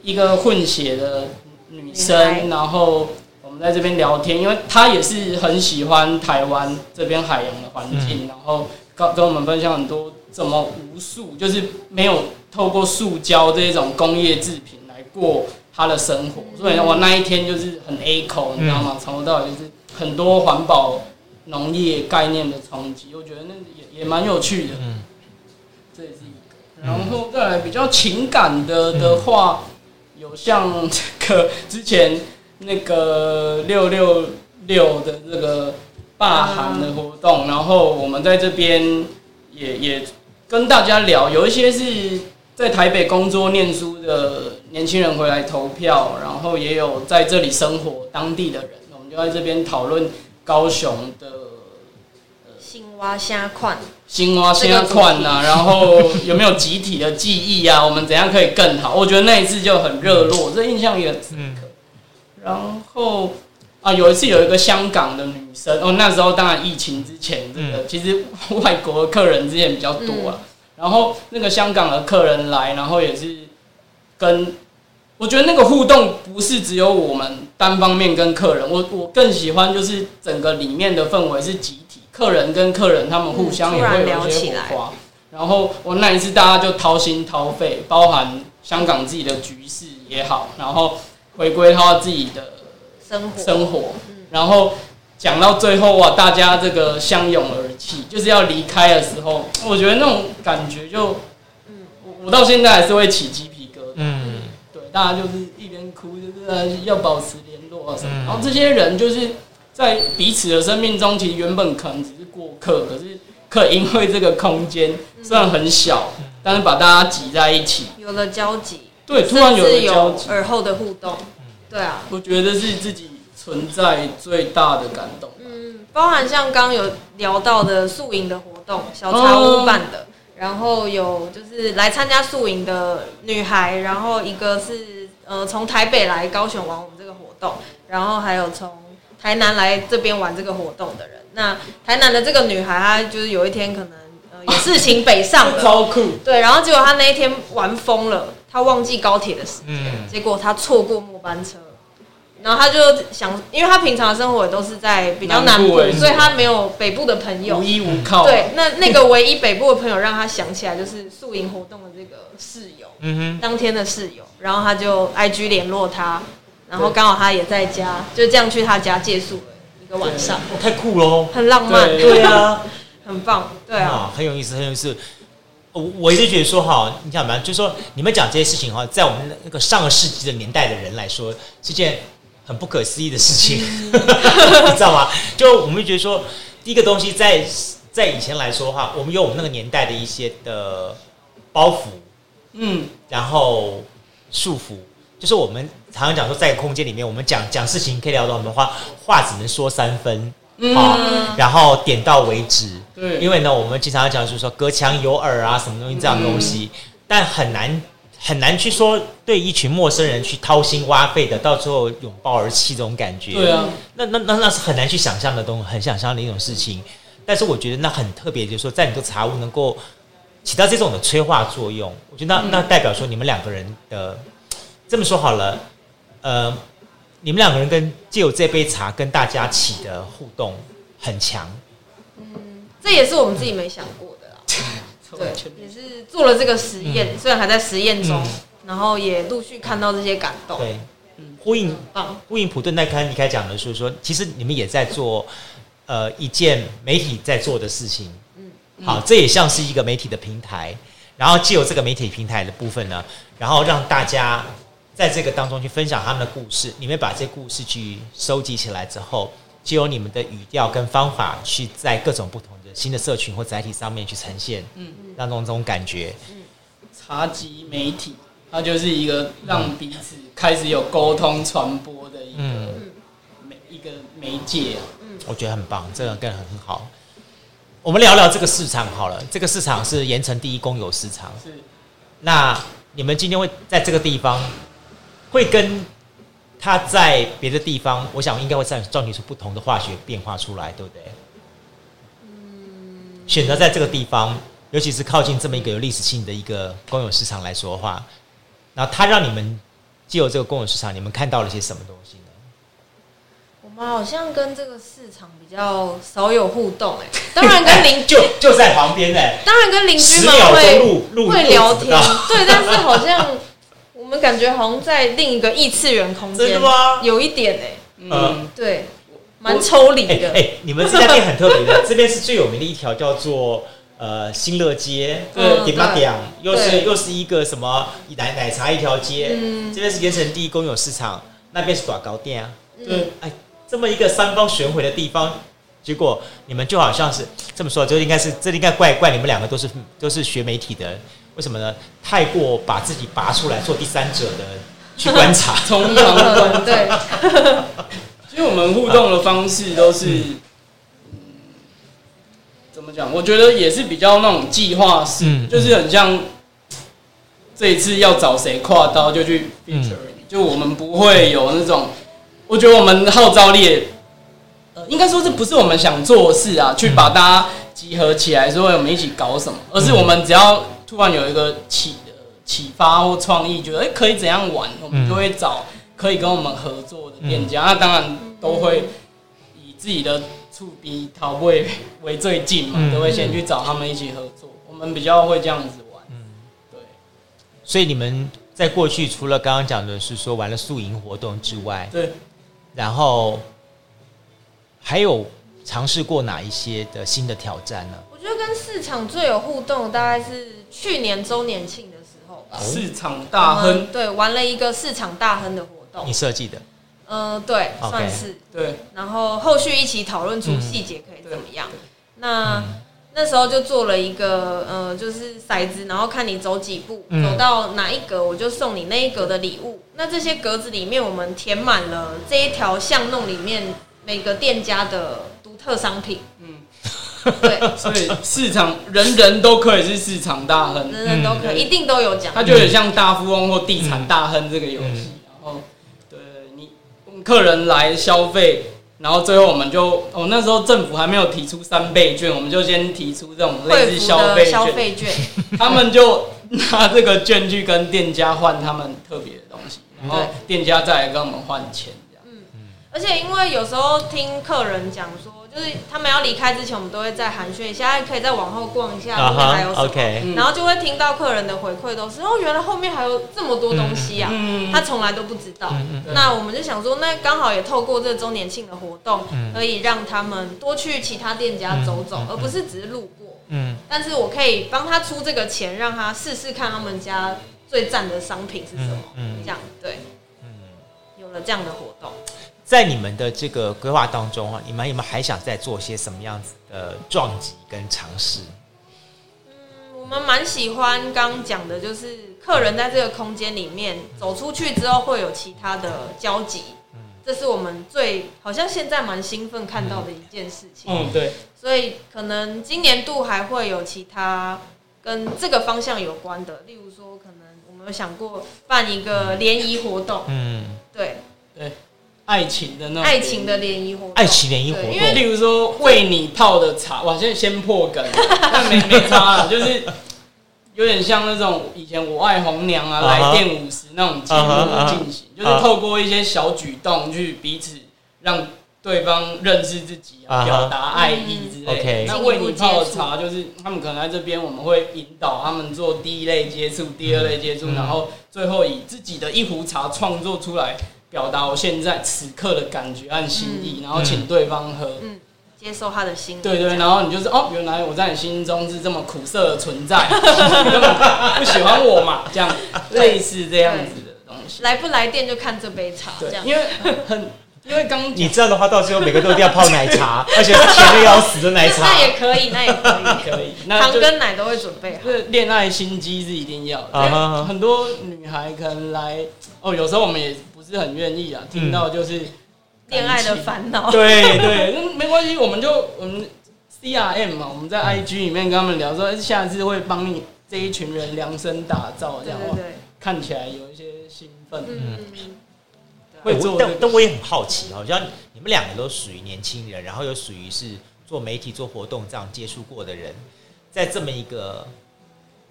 一个混血的女生，然后我们在这边聊天，因为他也是很喜欢台湾这边海洋的环境，然后跟跟我们分享很多怎么无数，就是没有透过塑胶这种工业制品来过他的生活，所以我那一天就是很 A 口，你知道吗？从头到尾就是很多环保农业概念的冲击，我觉得那也也蛮有趣的。嗯，这也是一个，然后再来比较情感的的话。有像这个之前那个六六六的这个罢寒的活动，然后我们在这边也也跟大家聊，有一些是在台北工作念书的年轻人回来投票，然后也有在这里生活当地的人，我们就在这边讨论高雄的。新蛙虾款，新蛙虾款呐，(laughs) 然后有没有集体的记忆啊？我们怎样可以更好？我觉得那一次就很热络，这印象也很深刻。然后啊，有一次有一个香港的女生，哦，那时候当然疫情之前，这个其实外国的客人之前比较多啊。然后那个香港的客人来，然后也是跟我觉得那个互动不是只有我们单方面跟客人，我我更喜欢就是整个里面的氛围是集体。客人跟客人，他们互相也会有一些火花。然后我那一次，大家就掏心掏肺，包含香港自己的局势也好，然后回归他自己的生活生活。然后讲到最后哇，大家这个相拥而泣，就是要离开的时候，我觉得那种感觉就，我我到现在还是会起鸡皮疙瘩。嗯，对，大家就是一边哭，就是要保持联络啊什么。然后这些人就是。在彼此的生命中，其实原本可能只是过客，可是可因为这个空间虽然很小，但是把大家挤在一起，有了交集，对，突然有了交集，耳后的互动，对啊，我觉得是自己存在最大的感动。嗯，包含像刚刚有聊到的宿营的活动，小茶屋办的，然后有就是来参加宿营的女孩，然后一个是呃从台北来高雄玩我们这个活动，然后还有从。台南来这边玩这个活动的人，那台南的这个女孩，她就是有一天可能呃有事情北上了，(laughs) 超酷。对，然后结果她那一天玩疯了，她忘记高铁的时间，结果他错过末班车，然后他就想，因为他平常的生活也都是在比较南部，所以他没有北部的朋友，无依无靠。对，那那个唯一北部的朋友让他想起来就是宿营活动的这个室友，嗯哼，当天的室友，然后他就 IG 联络他。然后刚好他也在家，就这样去他家借宿了一个晚上，太酷了，很浪漫，对啊，(laughs) 很棒，对啊，很有意思，很有意思。我我一直觉得说哈，你想嘛，就是说你们讲这些事情哈，在我们那个上个世纪的年代的人来说，是件很不可思议的事情，(laughs) 你知道吗？就我们会觉得说，第一个东西在在以前来说哈，我们有我们那个年代的一些的包袱，嗯，然后束缚。就是我们常常讲说，在空间里面，我们讲讲事情可以聊到很多话，话只能说三分，嗯、啊，然后点到为止。对，因为呢，我们经常讲就是说隔墙有耳啊，什么东西这样东西，嗯、但很难很难去说对一群陌生人去掏心挖肺的，到最后拥抱而泣这种感觉。对啊，那那那那是很难去想象的东西，很想象的一种事情。但是我觉得那很特别，就是说在你的茶屋能够起到这种的催化作用，我觉得那、嗯、那代表说你们两个人的这么说好了，呃，你们两个人跟借由这杯茶跟大家起的互动很强。嗯，这也是我们自己没想过的啦。(laughs) 对，也是做了这个实验，嗯、虽然还在实验中，嗯、然后也陆续看到这些感动。对，呼应呼应普顿那开你开讲的是说，其实你们也在做。呃，一件媒体在做的事情，嗯，好，这也像是一个媒体的平台，然后借由这个媒体平台的部分呢，然后让大家在这个当中去分享他们的故事，你们把这故事去收集起来之后，借由你们的语调跟方法，去在各种不同的新的社群或载体上面去呈现，嗯嗯，让这种这种感觉，嗯，茶集媒体，它就是一个让彼此开始有沟通传播的一个媒一个媒介啊。我觉得很棒，这个更很好。我们聊聊这个市场好了。这个市场是盐城第一公有市场。是。那你们今天会在这个地方，会跟他在别的地方，我想应该会造造出不同的化学变化出来，对不对？嗯。选择在这个地方，尤其是靠近这么一个有历史性的一个公有市场来说的话，那他让你们借由这个公有市场，你们看到了些什么东西呢？我们好像跟这个市场比较少有互动哎，(laughs) 当然跟邻居就就在旁边哎，当然跟邻居们会会聊天，对，但是好像我们感觉好像在另一个异次元空间，真的吗？有一点哎，嗯，对，蛮抽离的。哎，你们这家店很特别的，(laughs) 这边是最有名的一条叫做呃新乐街，对，点嘛点，又是又是一个什么奶奶茶一条街，嗯，这边是盐城第一公有市场，那边是大糕店啊，对，哎。这么一个三方巡回的地方，结果你们就好像是这么说，就应该是这应该怪怪你们两个都是都是学媒体的，为什么呢？太过把自己拔出来做第三者的去观察，从旁观。对，(laughs) 其实我们互动的方式都是，怎么讲？我觉得也是比较那种计划式，嗯、就是很像这一次要找谁跨刀就去就我们不会有那种。我觉得我们号召力，呃，应该说这不是我们想做的事啊，去把大家集合起来说我们一起搞什么，而是我们只要突然有一个启启发或创意，觉得哎可以怎样玩，我们就会找可以跟我们合作的店家。那当然都会以自己的触鼻桃味为最近嘛，都会先去找他们一起合作。我们比较会这样子玩，嗯，对。所以你们在过去除了刚刚讲的是说玩了宿营活动之外，对。然后还有尝试过哪一些的新的挑战呢？跟市场最有互动，大概是去年周年庆的时候吧。市场大亨，对，玩了一个市场大亨的活动。你设计的？嗯、呃，对，Okay. 算是对。然后后续一起讨论出细节可以怎么样？嗯、那。嗯那时候就做了一个，呃，就是骰子，然后看你走几步，嗯、走到哪一格，我就送你那一格的礼物。那这些格子里面，我们填满了这一条巷弄里面每个店家的独特商品。嗯，对，(laughs) 所以市场人人都可以是市场大亨，人人都可以，嗯、一定都有奖。它就很像大富翁或地产大亨这个游戏。嗯、然后，对你客人来消费。然后最后我们就，哦，那时候政府还没有提出三倍券，我们就先提出这种类似消费消费券，(laughs) (laughs) 他们就拿这个券去跟店家换他们特别的东西，然后店家再来跟我们换钱，这样。嗯，而且因为有时候听客人讲说。就是他们要离开之前，我们都会再寒暄一下，可以再往后逛一下，后面还有什么？Uh huh, okay. 然后就会听到客人的回馈都是哦，原来后面还有这么多东西啊，嗯、他从来都不知道。嗯、那我们就想说，那刚好也透过这个周年庆的活动，嗯、可以让他们多去其他店家走走，嗯、而不是只是路过。嗯，但是我可以帮他出这个钱，让他试试看他们家最赞的商品是什么。嗯，这样对。嗯，有了这样的活动。在你们的这个规划当中啊，你们有没有还想再做些什么样子的撞击跟尝试？嗯，我们蛮喜欢刚讲的，就是客人在这个空间里面走出去之后会有其他的交集，嗯，这是我们最好像现在蛮兴奋看到的一件事情。嗯，对。所以可能今年度还会有其他跟这个方向有关的，例如说，可能我们有想过办一个联谊活动。嗯，对，对。爱情的那种爱情的联谊活动，爱情联谊活动，因为例如说为你泡的茶，哇，现在先破梗，(laughs) 但没没差了，就是有点像那种以前我爱红娘啊、uh. 来电五十那种节目进行，uh. 就是透过一些小举动去彼此让对方认识自己啊，表达、uh. 爱意之类的。Uh. 那为你泡的茶，就是他们可能在这边，我们会引导他们做第一类接触、第二类接触，uh. 然后最后以自己的一壶茶创作出来。表达我现在此刻的感觉和心意，嗯、然后请对方喝，嗯，接受他的心意。对，对对，然后你就是哦，原来我在你心中是这么苦涩的存在，你根本不喜欢我嘛，这样类似这样子的东西。来不来电就看这杯茶，这样。因为很，因为刚你这样的话，到时候每个都一定要泡奶茶，(laughs) 而且是甜的要死的奶茶。那也可以，那也可以，可以。糖跟奶都会准备好。是恋爱心机是一定要的，很多女孩可能来哦，有时候我们也。是很愿意啊，听到就是恋爱的烦恼。对 (laughs) 对，那没关系，我们就我们 C R M 嘛，我们在 I G 里面跟他们聊说，下次会帮你这一群人量身打造，这样对，看起来有一些兴奋。嗯，会做，但但我也很好奇，好像你们两个都属于年轻人，然后又属于是做媒体、做活动这样接触过的人，在这么一个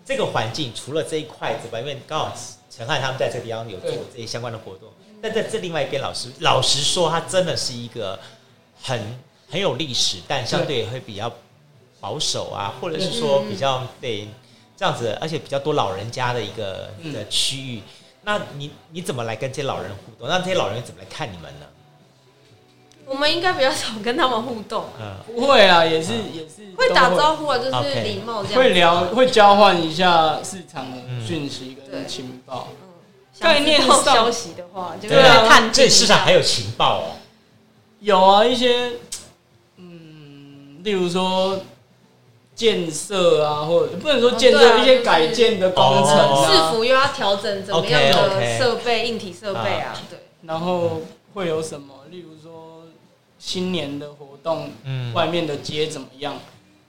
这个环境，除了这一块之外，因为刚好陈汉他们在这个地方有做这些相关的活动。但在这另外一边，老师老实说，它真的是一个很很有历史，但相对会比较保守啊，或者是说比较对这样子，而且比较多老人家的一个的区域。那你你怎么来跟这些老人互动？那这些老人怎么来看你们呢？我们应该比较少跟他们互动，嗯。不会啊，也是也是会打招呼啊，就是礼貌这样，会聊会交换一下市场的讯息跟情报。概念上消息的话，就是看这市场还有情报哦。有啊，一些嗯，例如说建设啊，或者不能说建设，一些改建的工程啊，市府又要调整怎么样的设备、硬体设备啊，对。然后会有什么？例如说新年的活动，嗯外面的街怎么样？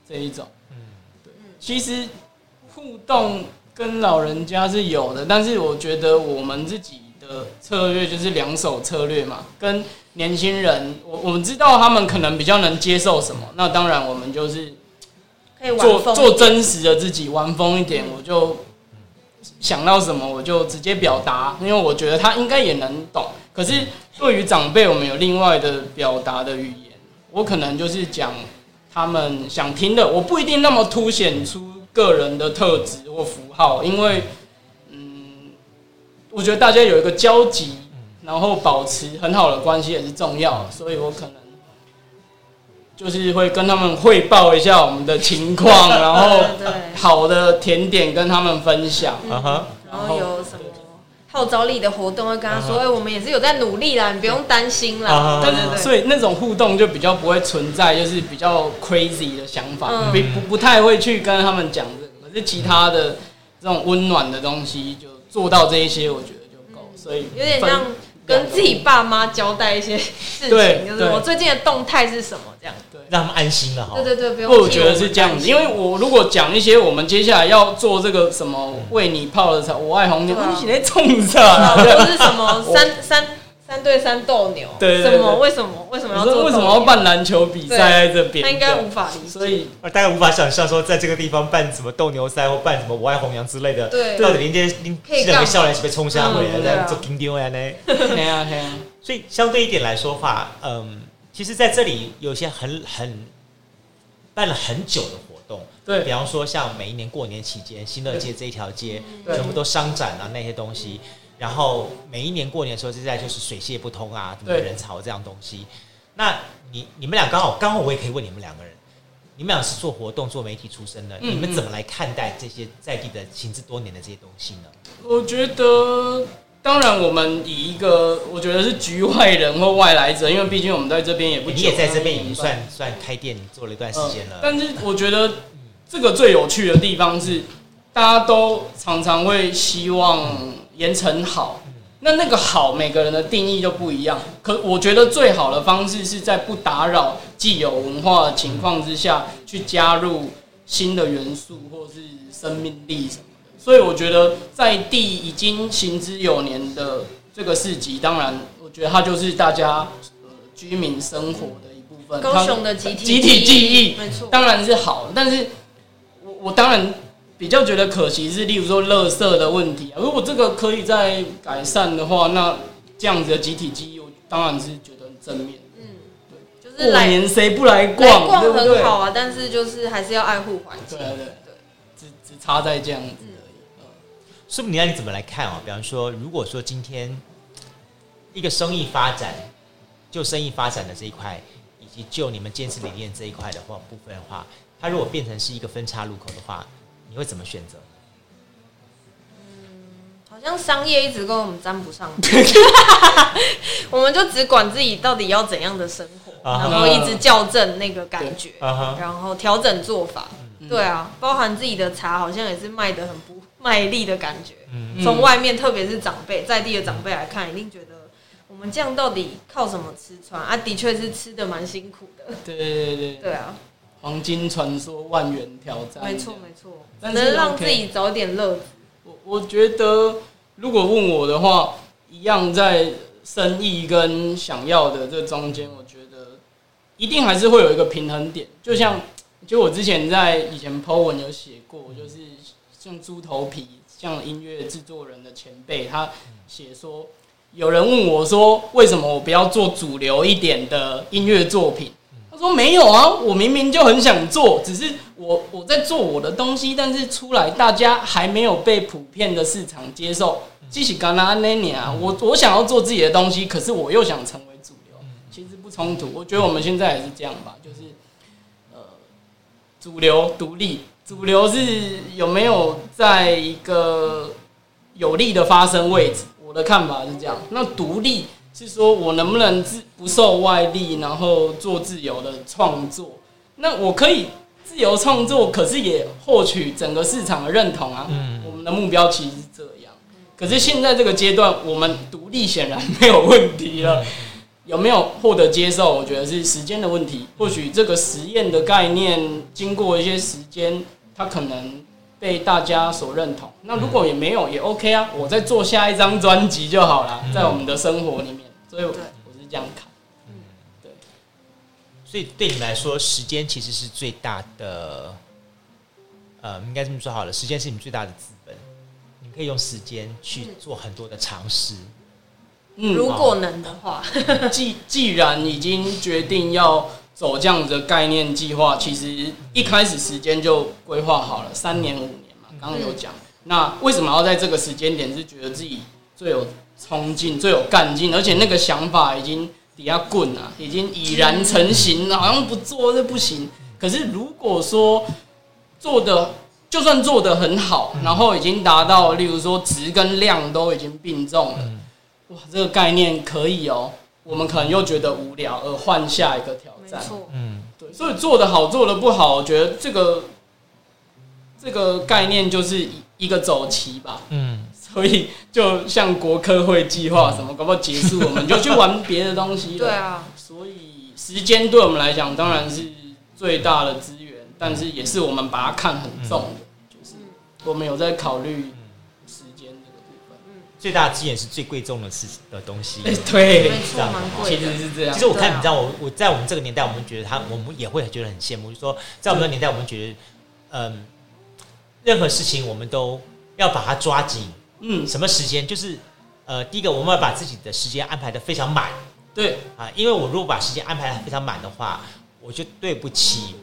这一种，嗯，对。其实互动。跟老人家是有的，但是我觉得我们自己的策略就是两手策略嘛。跟年轻人，我我们知道他们可能比较能接受什么，那当然我们就是做做真实的自己，玩疯一点，我就想到什么我就直接表达，因为我觉得他应该也能懂。可是对于长辈，我们有另外的表达的语言，我可能就是讲他们想听的，我不一定那么凸显出。个人的特质或符号，因为，嗯，我觉得大家有一个交集，然后保持很好的关系也是重要，所以我可能就是会跟他们汇报一下我们的情况，然后好的甜点跟他们分享，然后。号召力的活动会跟他说：“哎、uh huh. 欸，我们也是有在努力啦，你不用担心啦。”对对对，所以那种互动就比较不会存在，就是比较 crazy 的想法，不、uh huh. 不不太会去跟他们讲这个。可是其他的这种温暖的东西，就做到这一些，我觉得就够。所以有点像。跟自己爸妈交代一些事情，就是我最近的动态是什么，这样对，让他们安心了哈。对对对，不用。我觉得是这样子，因为我如果讲一些我们接下来要做这个什么为你泡的茶，我爱红牛，你现在冲上，或是什么三 (laughs) 三。三对三斗牛，对，什么？为什么？为什么要做？为什么要办篮球比赛在这边？他应该无法理解，所以大概无法想象说，在这个地方办什么斗牛赛或办什么我爱红娘之类的，对，到底连接连两个笑脸是被冲下回来在，做金丢呀呢？对啊，对啊。所以相对一点来说话，嗯，其实在这里有些很很办了很久的活动，对，比方说像每一年过年期间，新乐街这一条街全部都商展啊那些东西。然后每一年过年的时候，现在就是水泄不通啊，什么人潮这样东西。那你你们俩刚好刚好，我也可以问你们两个人，你们俩是做活动、做媒体出身的，嗯嗯你们怎么来看待这些在地的行之多年的这些东西呢？我觉得，当然我们以一个我觉得是局外人或外来者，因为毕竟我们在这边也不久，你也在这边已经算算开店做了一段时间了。呃。但是我觉得这个最有趣的地方是，大家都常常会希望。盐城好，那那个好，每个人的定义就不一样。可我觉得最好的方式是在不打扰既有文化的情况之下，去加入新的元素或是生命力什么的。所以我觉得在地已经行之有年的这个市集，当然我觉得它就是大家、呃、居民生活的一部分。高雄的集体集体记忆，没错，当然是好。但是我我当然比较觉得可惜是，例如说垃圾的问题啊。如果这个可以再改善的话，那这样子的集体记忆，我当然是觉得很正面。就是过年谁不来逛？来逛很好啊，但是就是还是要爱护环境。对对对，只只差在这样子而已。嗯，所以你要你怎么来看啊？比方说，如果说今天一个生意发展，就生意发展的这一块，以及就你们坚持理念这一块的话部分的话，它如果变成是一个分叉路口的话，你会怎么选择？嗯好像商业一直跟我们沾不上，(laughs) 我们就只管自己到底要怎样的生活，然后一直校正那个感觉，然后调整做法。对啊，包含自己的茶好像也是卖的很不卖力的感觉。从外面，特别是长辈在地的长辈来看，一定觉得我们这样到底靠什么吃穿啊？的确是吃的蛮辛苦的。对对对对啊！黄金传说，万元挑战，没错没错，只能让自己找点乐子。我我觉得。如果问我的话，一样在生意跟想要的这中间，我觉得一定还是会有一个平衡点。就像，就我之前在以前 po 文有写过，就是像猪头皮，像音乐制作人的前辈，他写说，有人问我说，为什么我不要做主流一点的音乐作品？他说没有啊，我明明就很想做，只是我我在做我的东西，但是出来大家还没有被普遍的市场接受。即使刚刚那年啊，我我想要做自己的东西，可是我又想成为主流，其实不冲突。我觉得我们现在也是这样吧，就是呃，主流独立，主流是有没有在一个有利的发生位置？我的看法是这样。那独立。是说，我能不能自不受外力，然后做自由的创作？那我可以自由创作，可是也获取整个市场的认同啊。我们的目标其实是这样。可是现在这个阶段，我们独立显然没有问题了。有没有获得接受？我觉得是时间的问题。或许这个实验的概念，经过一些时间，它可能被大家所认同。那如果也没有，也 OK 啊。我再做下一张专辑就好了，在我们的生活里面。所以我是这样看，嗯，对。所以对你们来说，时间其实是最大的，呃，应该这么说好了，时间是你们最大的资本。你可以用时间去做很多的尝试。嗯，如果能的话，既既然已经决定要走这样的概念计划，其实一开始时间就规划好了，三年五年嘛，刚刚有讲。那为什么要在这个时间点是觉得自己最有？冲劲最有干劲，而且那个想法已经底下滚了，已经已然成型了，好像不做就不行。可是如果说做的，就算做的很好，然后已经达到，例如说值跟量都已经并重了，哇，这个概念可以哦。我们可能又觉得无聊，而换下一个挑战。嗯，对，所以做的好，做的不好，我觉得这个这个概念就是一个走棋吧。嗯。所以，就像国科会计划什么，搞不好结束，我们就去玩别的东西了。(laughs) 对啊，所以时间对我们来讲当然是最大的资源，但是也是我们把它看很重的，就是我们有在考虑。最大的资源是最贵重的事的东西。(laughs) 对，这样其实是这样。其实我看，你知道，我我在我们这个年代，我们觉得他，我们也会觉得很羡慕，就是说，在我们的年代，我们觉得，嗯，任何事情我们都要把它抓紧。嗯，什么时间？就是，呃，第一个，我们要把自己的时间安排的非常满。对啊，因为我如果把时间安排的非常满的话，我就对不起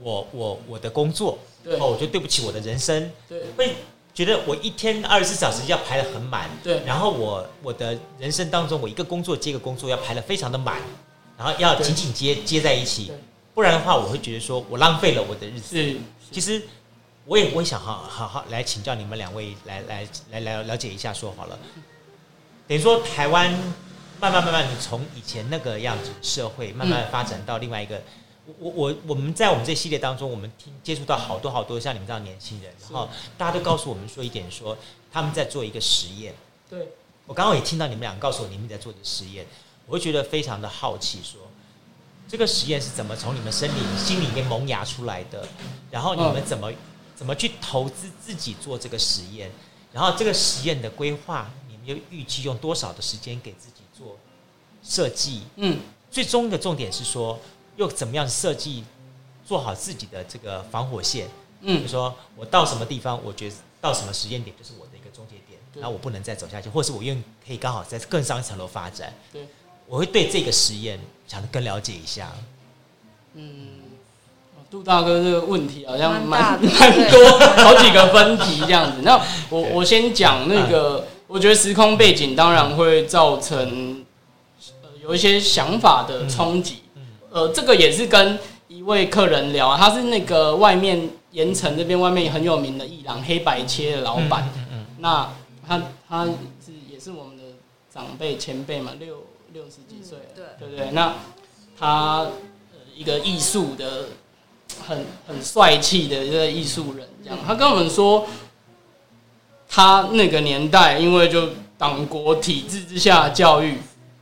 我我我的工作，对，哦，我就对不起我的人生，对，会觉得我一天二十四小时要排的很满，对，然后我我的人生当中，我一个工作接一个工作要排的非常的满，然后要紧紧接接在一起，不然的话，我会觉得说我浪费了我的日子。是，其实。我也我也想好好好来请教你们两位来来来来了解一下说好了，等于说台湾慢慢慢慢的从以前那个样子社会慢慢发展到另外一个，我我我们在我们这系列当中，我们听接触到好多好多像你们这样年轻人，然后大家都告诉我们说一点说他们在做一个实验。对，我刚刚也听到你们俩告诉我你们在做的实验，我会觉得非常的好奇说。这个实验是怎么从你们身里心里面萌芽出来的？然后你们怎么？怎么去投资自己做这个实验？然后这个实验的规划，你们又预计用多少的时间给自己做设计，嗯，最终的重点是说，又怎么样设计做好自己的这个防火线。嗯，比如说我到什么地方，我觉得到什么时间点就是我的一个终结点，那我不能再走下去，或是我愿意可以刚好在更上一层楼发展。对，我会对这个实验想更了解一下。嗯，杜大哥这个问题好像蛮蛮 (laughs) 多，好几个分题这样子。那我我先讲那个，我觉得时空背景当然会造成呃有一些想法的冲击。呃，这个也是跟一位客人聊，他是那个外面。盐城这边外面很有名的艺廊黑白切的老板，嗯嗯嗯、那他他是也是我们的长辈前辈嘛，六六十几岁了，对对不对？那他、呃、一个艺术的很很帅气的一个艺术人，这样他跟我们说，他那个年代因为就党国体制之下的教育。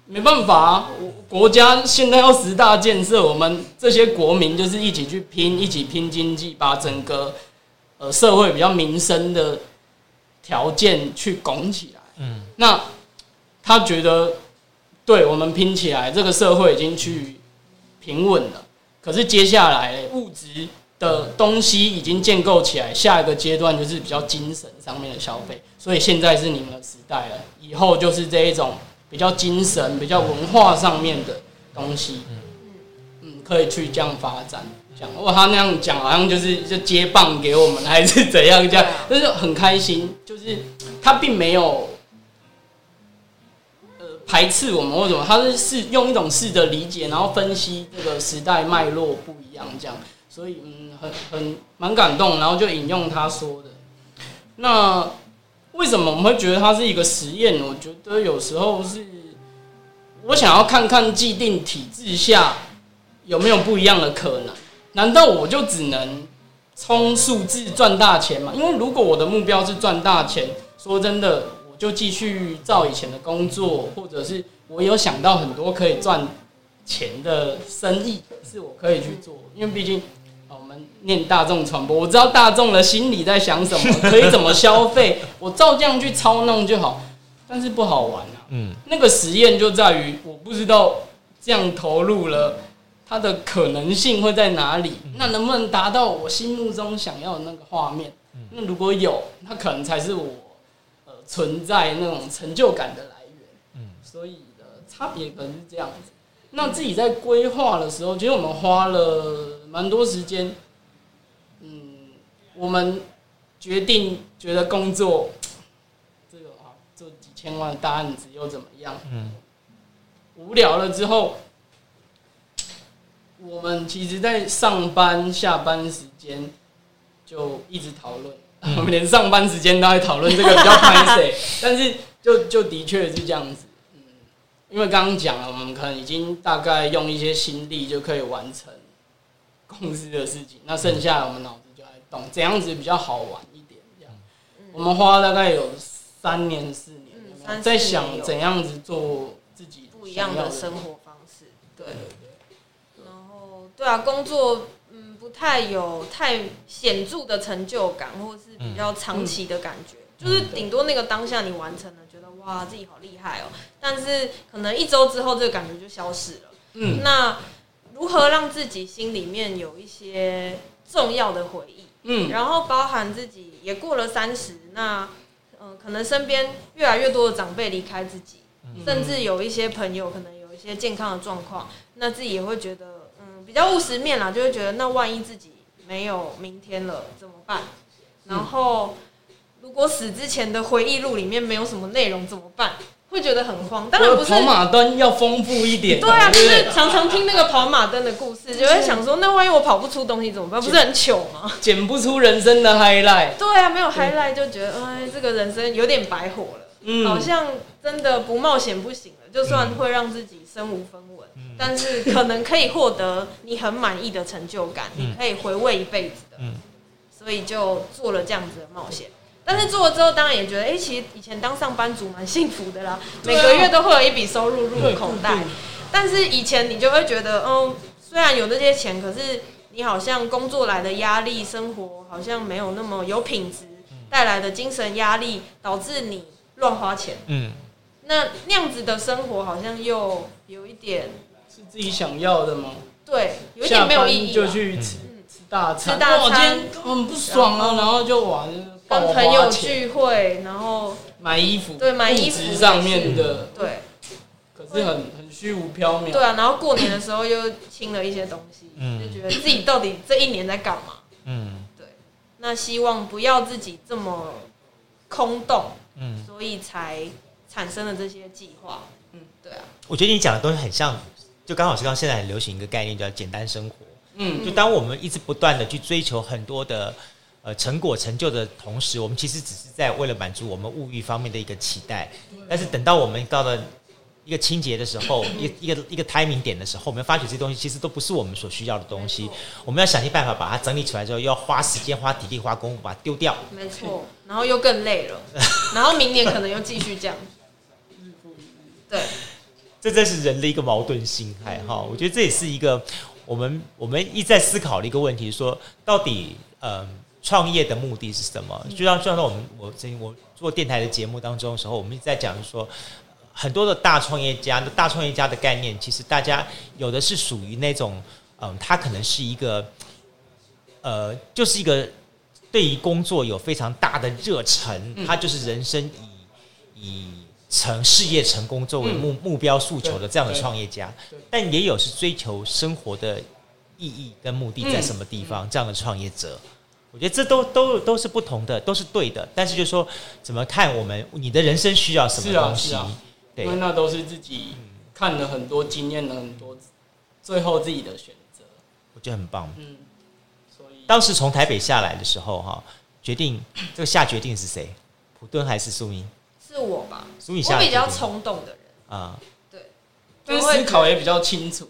没办法啊，国家现在要十大建设，我们这些国民就是一起去拼，一起拼经济，把整个呃社会比较民生的条件去拱起来。嗯，那他觉得，对我们拼起来，这个社会已经去平稳了。可是接下来物质的东西已经建构起来，下一个阶段就是比较精神上面的消费。所以现在是你们的时代了，以后就是这一种。比较精神、比较文化上面的东西，嗯，可以去这样发展。讲，如果他那样讲，好像就是就接棒给我们，还是怎样？这样就是很开心。就是他并没有呃排斥我们或什么，他是是用一种试的理解，然后分析这个时代脉络不一样，这样。所以嗯，很很蛮感动，然后就引用他说的那。为什么我们会觉得它是一个实验？我觉得有时候是，我想要看看既定体制下有没有不一样的可能。难道我就只能冲数字赚大钱吗？因为如果我的目标是赚大钱，说真的，我就继续照以前的工作，或者是我有想到很多可以赚钱的生意是我可以去做，因为毕竟。念大众传播，我知道大众的心里在想什么，可以怎么消费，(laughs) 我照这样去操弄就好。但是不好玩啊。嗯，那个实验就在于我不知道这样投入了，它的可能性会在哪里？那能不能达到我心目中想要的那个画面？那如果有，那可能才是我呃存在那种成就感的来源。嗯，所以的差别可能是这样子。那自己在规划的时候，其实我们花了蛮多时间。嗯我们决定觉得工作 (tsk) 这个啊，做几千万的大案子又怎么样？嗯，无聊了之后，我们其实，在上班下班时间就一直讨论，(laughs) 我们连上班时间都在讨论这个比较拍谁，(laughs) 但是就就的确是这样子。嗯，因为刚刚讲了，我们可能已经大概用一些心力就可以完成公司的事情，那剩下我们脑子就来动。怎样子比较好玩一点？这样，我们花大概有三年四年，在想怎样子做自己不一样的生活方式。对。然后，对啊，工作嗯不太有太显著的成就感，或是比较长期的感觉，就是顶多那个当下你完成了，觉得哇自己好厉害哦。但是可能一周之后，这个感觉就消失了。嗯。那如何让自己心里面有一些重要的回忆？嗯，然后包含自己也过了三十，那，呃，可能身边越来越多的长辈离开自己，甚至有一些朋友可能有一些健康的状况，那自己也会觉得，嗯，比较务实面啦，就会觉得，那万一自己没有明天了怎么办？然后，如果死之前的回忆录里面没有什么内容怎么办？会觉得很慌，当然不是跑马灯要丰富一点。对啊，就是常常听那个跑马灯的故事，就会想说，那万一我跑不出东西怎么办？不是很糗吗？剪不出人生的 highlight。对啊，没有 highlight 就觉得，哎，这个人生有点白活了。嗯，好像真的不冒险不行了。就算会让自己身无分文，但是可能可以获得你很满意的成就感，你可以回味一辈子的。嗯，所以就做了这样子的冒险。但是做了之后，当然也觉得，哎、欸，其实以前当上班族蛮幸福的啦，每个月都会有一笔收入入口袋。但是以前你就会觉得，嗯，虽然有那些钱，可是你好像工作来的压力，生活好像没有那么有品质，带来的精神压力导致你乱花钱。嗯，那那样子的生活好像又有一点是自己想要的吗？对，有一点没有意义。就去吃、嗯、吃大餐，吃大餐很不爽啊，然后，然后就玩，跟朋友聚会，然后买衣服，对，买衣服上面的，对。可是很很虚无缥缈。对啊，然后过年的时候又清了一些东西，嗯，就觉得自己到底这一年在干嘛？嗯，对。那希望不要自己这么空洞，嗯，所以才产生了这些计划。嗯，对啊。我觉得你讲的东西很像，就刚好是刚现在很流行一个概念，叫简单生活。嗯，就当我们一直不断的去追求很多的呃成果成就的同时，我们其实只是在为了满足我们物欲方面的一个期待。但是等到我们到了一个清洁的时候，一个一个一个 timing 点的时候，我们发觉这些东西其实都不是我们所需要的东西。我们要想尽办法把它整理出来之后，又要花时间、花体力、花功夫把它丢掉。没错，然后又更累了，(laughs) 然后明年可能又继续这样。(laughs) 对，这真是人的一个矛盾心态哈。我觉得这也是一个我们我们一直在思考的一个问题，说到底，呃，创业的目的是什么？就像就像我们我我做电台的节目当中的时候，我们一直在讲说。很多的大创业家，大创业家的概念，其实大家有的是属于那种，嗯，他可能是一个，呃，就是一个对于工作有非常大的热忱，他就是人生以以成事业成功作为目目标诉求的这样的创业家，但也有是追求生活的意义跟目的在什么地方这样的创业者，我觉得这都都都是不同的，都是对的，但是就是说怎么看我们你的人生需要什么东西？因为那都是自己看了很多，经验了很多，最后自己的选择，我觉得很棒。嗯，所以当时从台北下来的时候，哈，决定这个下决定是谁？普敦还是苏明？是我吧？苏明下，我比较冲动的人啊，对，就思考也比较清楚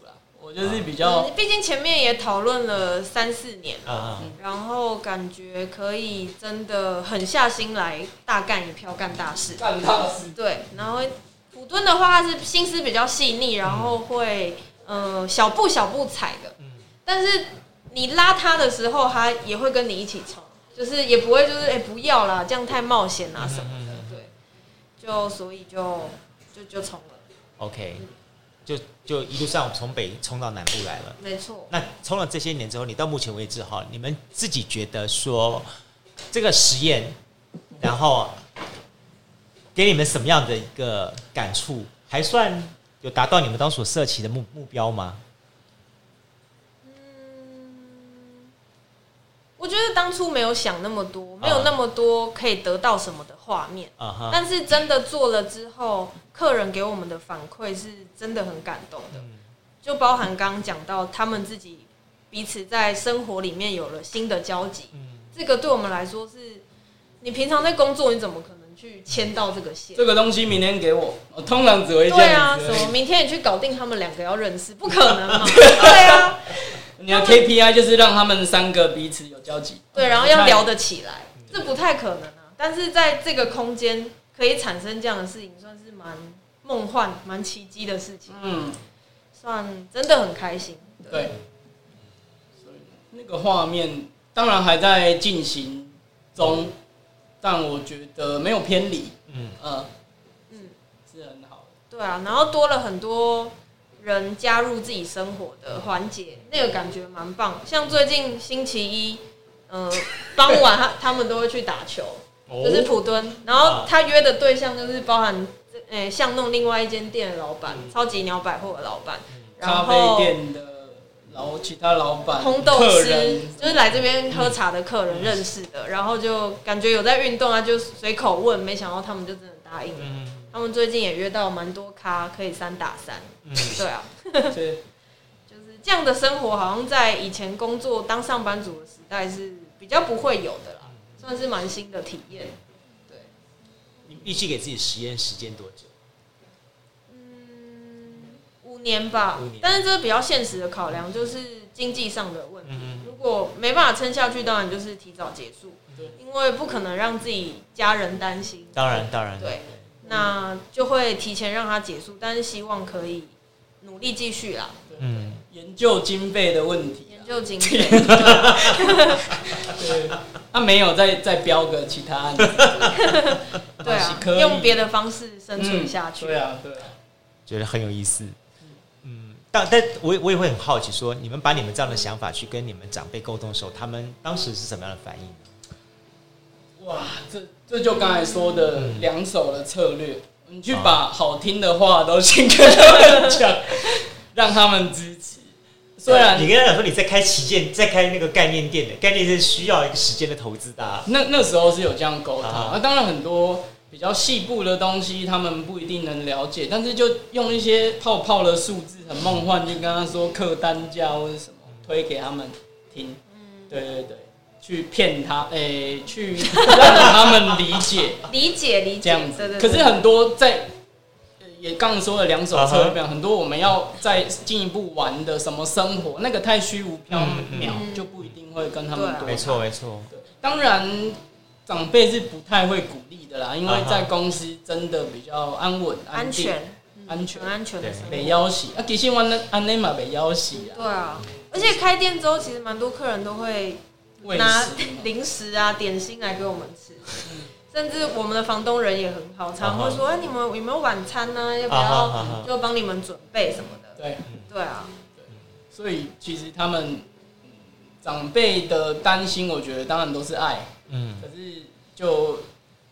就是比较，毕竟前面也讨论了三四年了，然后感觉可以真的狠下心来大干一票，干大事，干大事。对，然后。普敦的话，他是心思比较细腻，然后会呃小步小步踩的。但是你拉他的时候，他也会跟你一起冲，就是也不会就是哎、欸、不要啦，这样太冒险啊什么的。对，就所以就就就冲了。OK，就就一路上从北冲到南部来了。没错。那冲了这些年之后，你到目前为止哈，你们自己觉得说这个实验，然后。给你们什么样的一个感触？还算有达到你们当所设起的目目标吗？我觉得当初没有想那么多，没有那么多可以得到什么的画面。Uh huh. 但是真的做了之后，客人给我们的反馈是真的很感动的。就包含刚刚讲到他们自己彼此在生活里面有了新的交集。这个对我们来说是，你平常在工作，你怎么可能？去签到这个线，这个东西明天给我，我通常只会这样。对啊，什么明天你去搞定他们两个要认识，不可能嘛？(laughs) 对啊，你的 KPI 就是让他们三个彼此有交集，对，然后要聊得起来，这不太可能啊。但是在这个空间可以产生这样的事情，算是蛮梦幻、蛮奇迹的事情。嗯，算真的很开心。对，对，所以那个画面当然还在进行中。但我觉得没有偏离，嗯嗯嗯，是很好的。对啊，然后多了很多人加入自己生活的环节，那个感觉蛮棒。像最近星期一，呃，(laughs) 傍晚他他们都会去打球，就是普敦。然后他约的对象就是包含，诶，像弄另外一间店的老板，超级鸟百货的老板，咖啡店的。然后其他老板、烘豆师就是来这边喝茶的客人认识的，然后就感觉有在运动啊，就随口问，没想到他们就真的答应了。他们最近也约到蛮多咖，可以三打三。对啊，(laughs) (laughs) 就是这样的生活，好像在以前工作当上班族的时代是比较不会有的啦，算是蛮新的体验。对，你预计给自己实验时间多久？五？年吧，但是这是比较现实的考量就是经济上的问题。如果没办法撑下去，当然就是提早结束，因为不可能让自己家人担心。当然，当然，对，那就会提前让它结束，但是希望可以努力继续啦。嗯，研究经费的问题，研究经费。(laughs) 对，他没有再再标个其他案子。对啊，用别的方式生存下去。嗯、对啊，对啊，觉得很有意思。嗯，但但我我也会很好奇說，说你们把你们这样的想法去跟你们长辈沟通的时候，他们当时是什么样的反应？哇，这这就刚才说的两手的策略，嗯、你去把好听的话都先跟他们讲，让他们支持。虽然你跟他讲说你在开旗舰，在开那个概念店的概念是需要一个时间的投资的、啊，那那时候是有这样沟通。那，啊，当然很多比较细部的东西他们不一定能了解，但是就用一些泡泡的数字很梦幻，就跟他说客单价或者什么推给他们听。嗯，对对对。去骗他，诶、欸，去让他们理解，(laughs) 理解理解这样子。可是很多在，也刚刚说了两手车票，很多我们要再进一步玩的什么生活，那个太虚无缥缈，就不一定会跟他们多。没错没错。当然长辈是不太会鼓励的啦，因为在公司真的比较安稳、安全、安全、安全的。没要挟啊，其实我那安内嘛被要挟啊。对啊，而且开店之后，其实蛮多客人都会。拿零食啊、点心来给我们吃，甚至我们的房东人也很好，常会说：“哎，你们有没有晚餐呢？要不要？就帮你们准备什么的？”对，对啊，对，所以其实他们长辈的担心，我觉得当然都是爱，嗯，可是就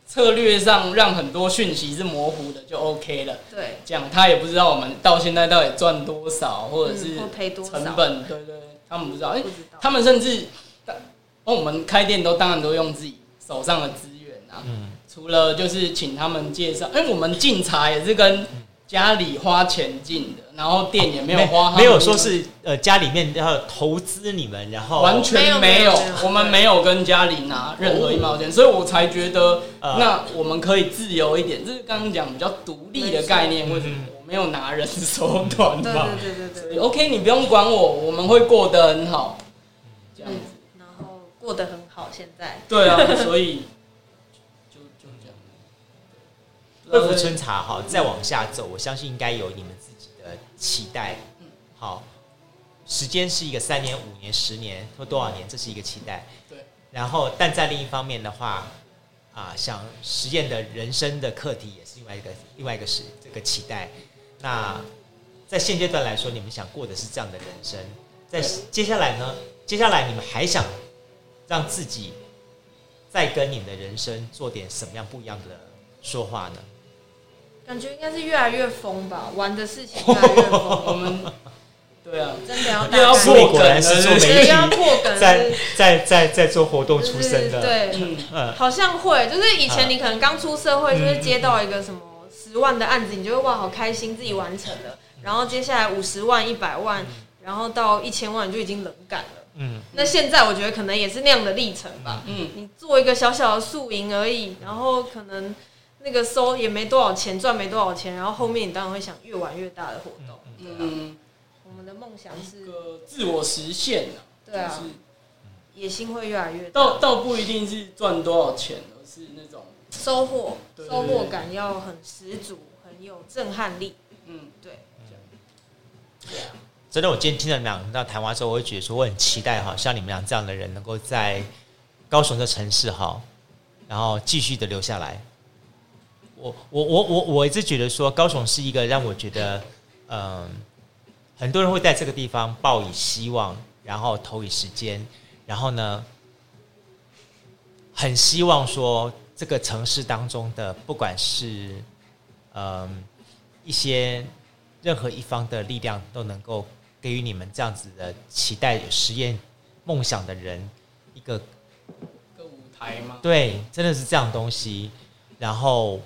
策略上让很多讯息是模糊的，就 OK 了。对，这样他也不知道我们到现在到底赚多少，或者是赔多少。成本，对对，他们不知道，哎，他们甚至。哦，我们开店都当然都用自己手上的资源啊，嗯，除了就是请他们介绍，因为，我们进茶也是跟家里花钱进的，然后店也没有花，没有说是呃家里面要投资你们，然后完全没有，我们没有跟家里拿任何一毛钱，所以我才觉得那我们可以自由一点，这是刚刚讲比较独立的概念，为什么我没有拿人手短嘛？对对对对，OK，你不用管我，我们会过得很好，这样子。过得很好，现在对啊，所以 (laughs) 就就这样。惠福春茶哈，再往下走，我相信应该有你们自己的期待。好，时间是一个三年、五年、十年或多少年，这是一个期待。对。然后，但在另一方面的话，啊，想实验的人生的课题也是另外一个另外一个是这个期待。那在现阶段来说，你们想过的是这样的人生。在接下来呢？接下来你们还想？让自己再跟你的人生做点什么样不一样的说话呢？感觉应该是越来越疯吧，玩的事情越来越疯。我们 (laughs) 对啊，真的要又要破梗，是做媒体，要破梗，在在在在做活动出身的，对，嗯，好像会，就是以前你可能刚出社会，就是接到一个什么十万的案子，你就会哇，好开心，自己完成了。然后接下来五十万、一百万，然后到一千万，你就已经冷感了。嗯，那现在我觉得可能也是那样的历程吧。嗯，你做一个小小的宿营而已，然后可能那个收也没多少钱，赚没多少钱，然后后面你当然会想越玩越大的活动。嗯，我们的梦想是个自我实现。对啊，野心会越来越大。倒倒不一定是赚多少钱，而是那种收获，收获感要很十足，很有震撼力。嗯，对。对啊。真的，我今天听了两到台湾之后，我会觉得说我很期待哈，像你们俩这样的人能够在高雄的城市哈，然后继续的留下来。我我我我我一直觉得说高雄是一个让我觉得嗯，很多人会在这个地方抱以希望，然后投以时间，然后呢，很希望说这个城市当中的不管是嗯一些任何一方的力量都能够。给予你们这样子的期待、实验梦想的人一个个舞台吗？对，真的是这样东西。然后，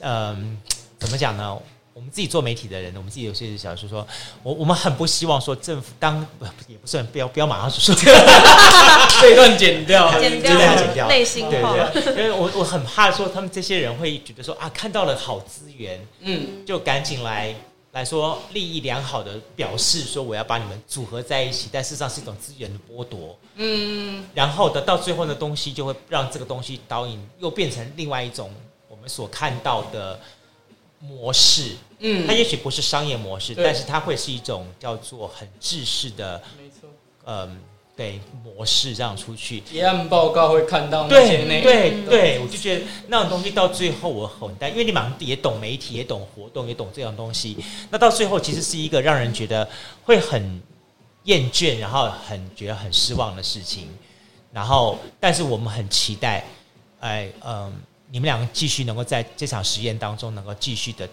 嗯，怎么讲呢？我们自己做媒体的人，我们自己有些小说说，我我们很不希望说政府当不也不算不要不要马上说这一，(laughs) 段剪掉，剪掉，剪掉，内心对对，因为我我很怕说他们这些人会觉得说啊，看到了好资源，嗯，就赶紧来。来说利益良好的表示说，我要把你们组合在一起，但事实上是一种资源的剥夺。嗯，然后的到最后的东西就会让这个东西导引又变成另外一种我们所看到的模式。嗯，它也许不是商业模式，但是它会是一种叫做很制式的，没错。嗯，对模式这样出去。结案报告会看到那些内容，对对对，我就觉得那种东西到最后我很担，因为你们也懂媒体，也懂活动，也懂这种东西，那到最后其实是一个让人觉得会很厌倦，然后很觉得很失望的事情。然后，但是我们很期待，哎，嗯，你们两个继续能够在这场实验当中，能够继续的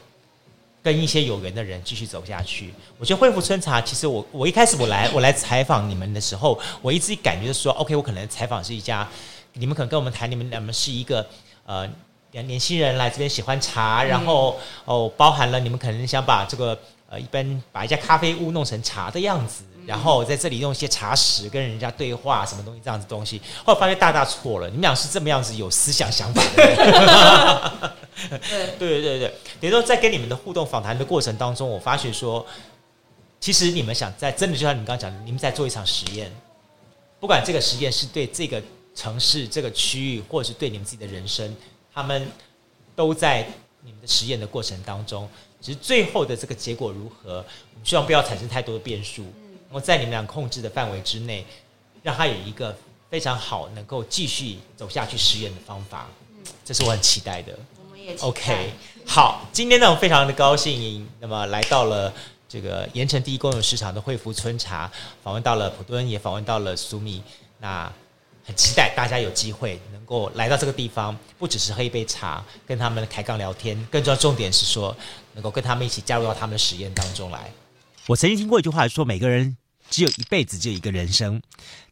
跟一些有缘的人继续走下去。我觉得惠福春茶，其实我我一开始我来我来采访你们的时候，我一直感觉说，OK，我可能采访是一家，你们可能跟我们谈，你们你们是一个呃年年轻人来这边喜欢茶，然后哦，包含了你们可能想把这个呃一般把一家咖啡屋弄成茶的样子。然后在这里用一些茶史跟人家对话，什么东西这样子东西，后来发现大大错了。你们俩是这么样子有思想想法的 (laughs) 人。对对对对，等于说在跟你们的互动访谈的过程当中，我发觉说，其实你们想在真的就像你们刚刚讲的，你们在做一场实验，不管这个实验是对这个城市、这个区域，或者是对你们自己的人生，他们都在你们的实验的过程当中。其实最后的这个结果如何，我们希望不要产生太多的变数。我在你们俩控制的范围之内，让它有一个非常好能够继续走下去实验的方法，这是我很期待的。OK。好，今天呢，我非常的高兴，那么来到了这个盐城第一公有市场的惠福春茶，访问到了普敦，也访问到了苏米。那很期待大家有机会能够来到这个地方，不只是喝一杯茶，跟他们开杠聊天，更重要重点是说，能够跟他们一起加入到他们的实验当中来。我曾经听过一句话，说每个人只有一辈子，只有一个人生，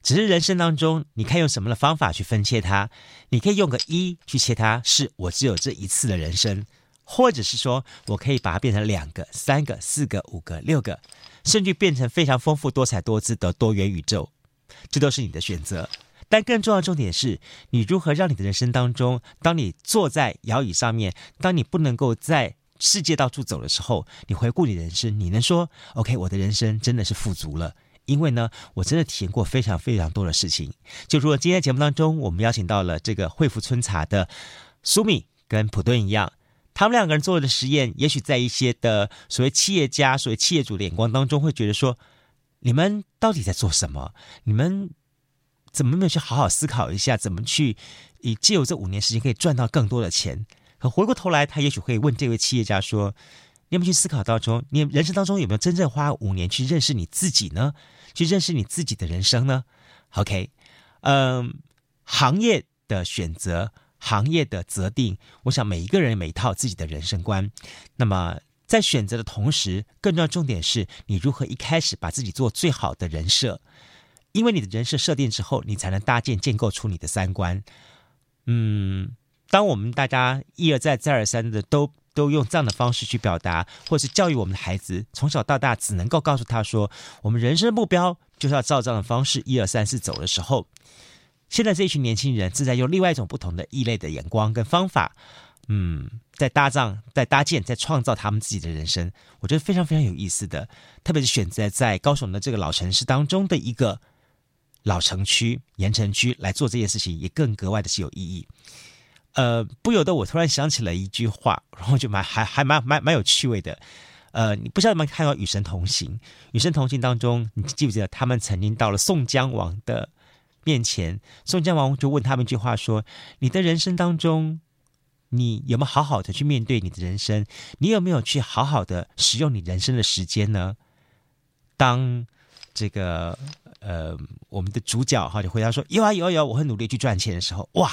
只是人生当中，你看用什么的方法去分切它。你可以用个一去切它，是我只有这一次的人生；或者是说我可以把它变成两个、三个、四个、五个、六个，甚至变成非常丰富多彩多姿的多元宇宙，这都是你的选择。但更重要的重点是你如何让你的人生当中，当你坐在摇椅上面，当你不能够在世界到处走的时候，你回顾你的人生，你能说 “OK”，我的人生真的是富足了，因为呢，我真的体验过非常非常多的事情。就如果今天节目当中，我们邀请到了这个惠福春茶的苏米跟普敦一样，他们两个人做的实验，也许在一些的所谓企业家、所谓企业主的眼光当中，会觉得说：你们到底在做什么？你们怎么没有去好好思考一下，怎么去以借由这五年时间可以赚到更多的钱？可回过头来，他也许会问这位企业家说：“你有没有去思考当中，你人生当中有没有真正花五年去认识你自己呢？去认识你自己的人生呢？”OK，嗯，行业的选择，行业的择定，我想每一个人每一套自己的人生观。那么在选择的同时，更重要重点是你如何一开始把自己做最好的人设，因为你的人设设定之后，你才能搭建建构出你的三观。嗯。当我们大家一而再、再而三的都都用这样的方式去表达，或是教育我们的孩子，从小到大只能够告诉他说，我们人生目标就是要照这样的方式一二三四走的时候，现在这一群年轻人正在用另外一种不同的异类的眼光跟方法，嗯，在搭帐、在搭建、在创造他们自己的人生，我觉得非常非常有意思的，特别是选择在高雄的这个老城市当中的一个老城区盐城区来做这件事情，也更格外的是有意义。呃，不由得我突然想起了一句话，然后就蛮还还蛮蛮蛮有趣味的。呃，你不知道有没有看过《与神同行》？《与神同行》当中，你记不记得他们曾经到了宋江王的面前？宋江王就问他们一句话说：“你的人生当中，你有没有好好的去面对你的人生？你有没有去好好的使用你人生的时间呢？”当这个呃，我们的主角哈就回答说：“有啊有啊有，我会努力去赚钱的时候，哇！”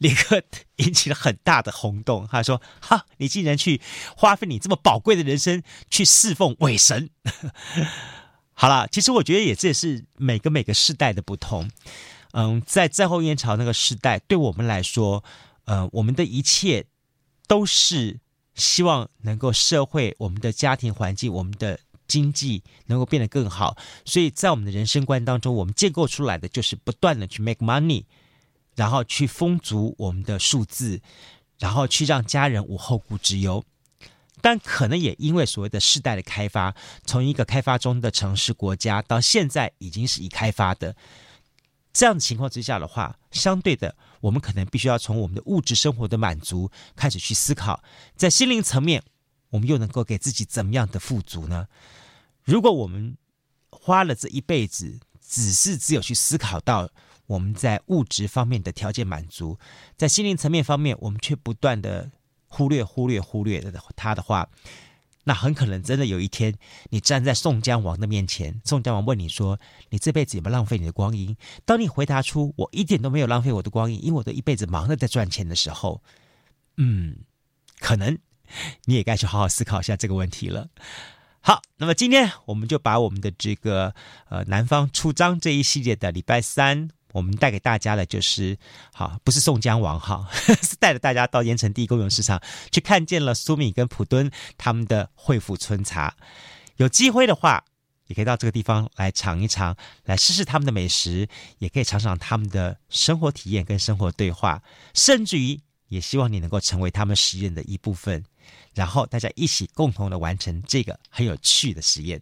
立刻引起了很大的轰动。他说：“哈，你竟然去花费你这么宝贵的人生去侍奉伪神？” (laughs) 好了，其实我觉得也这也是每个每个世代的不同。嗯，在战后燕朝那个时代，对我们来说，呃，我们的一切都是希望能够社会、我们的家庭环境、我们的经济能够变得更好。所以在我们的人生观当中，我们建构出来的就是不断的去 make money。然后去丰足我们的数字，然后去让家人无后顾之忧。但可能也因为所谓的世代的开发，从一个开发中的城市国家到现在已经是已开发的这样的情况之下的话，相对的，我们可能必须要从我们的物质生活的满足开始去思考，在心灵层面，我们又能够给自己怎么样的富足呢？如果我们花了这一辈子，只是只有去思考到我们在物质方面的条件满足，在心灵层面方面，我们却不断的忽略、忽略、忽略的他的话，那很可能真的有一天，你站在宋江王的面前，宋江王问你说：“你这辈子有没有浪费你的光阴？”当你回答出“我一点都没有浪费我的光阴，因为我都一辈子忙着在赚钱”的时候，嗯，可能你也该去好好思考一下这个问题了。好，那么今天我们就把我们的这个呃南方出张这一系列的礼拜三，我们带给大家的就是，好，不是宋江王哈，(laughs) 是带着大家到盐城第一公有市场去看见了苏米跟普敦他们的汇富春茶。有机会的话，也可以到这个地方来尝一尝，来试试他们的美食，也可以尝尝他们的生活体验跟生活对话，甚至于也希望你能够成为他们实验的一部分。然后大家一起共同的完成这个很有趣的实验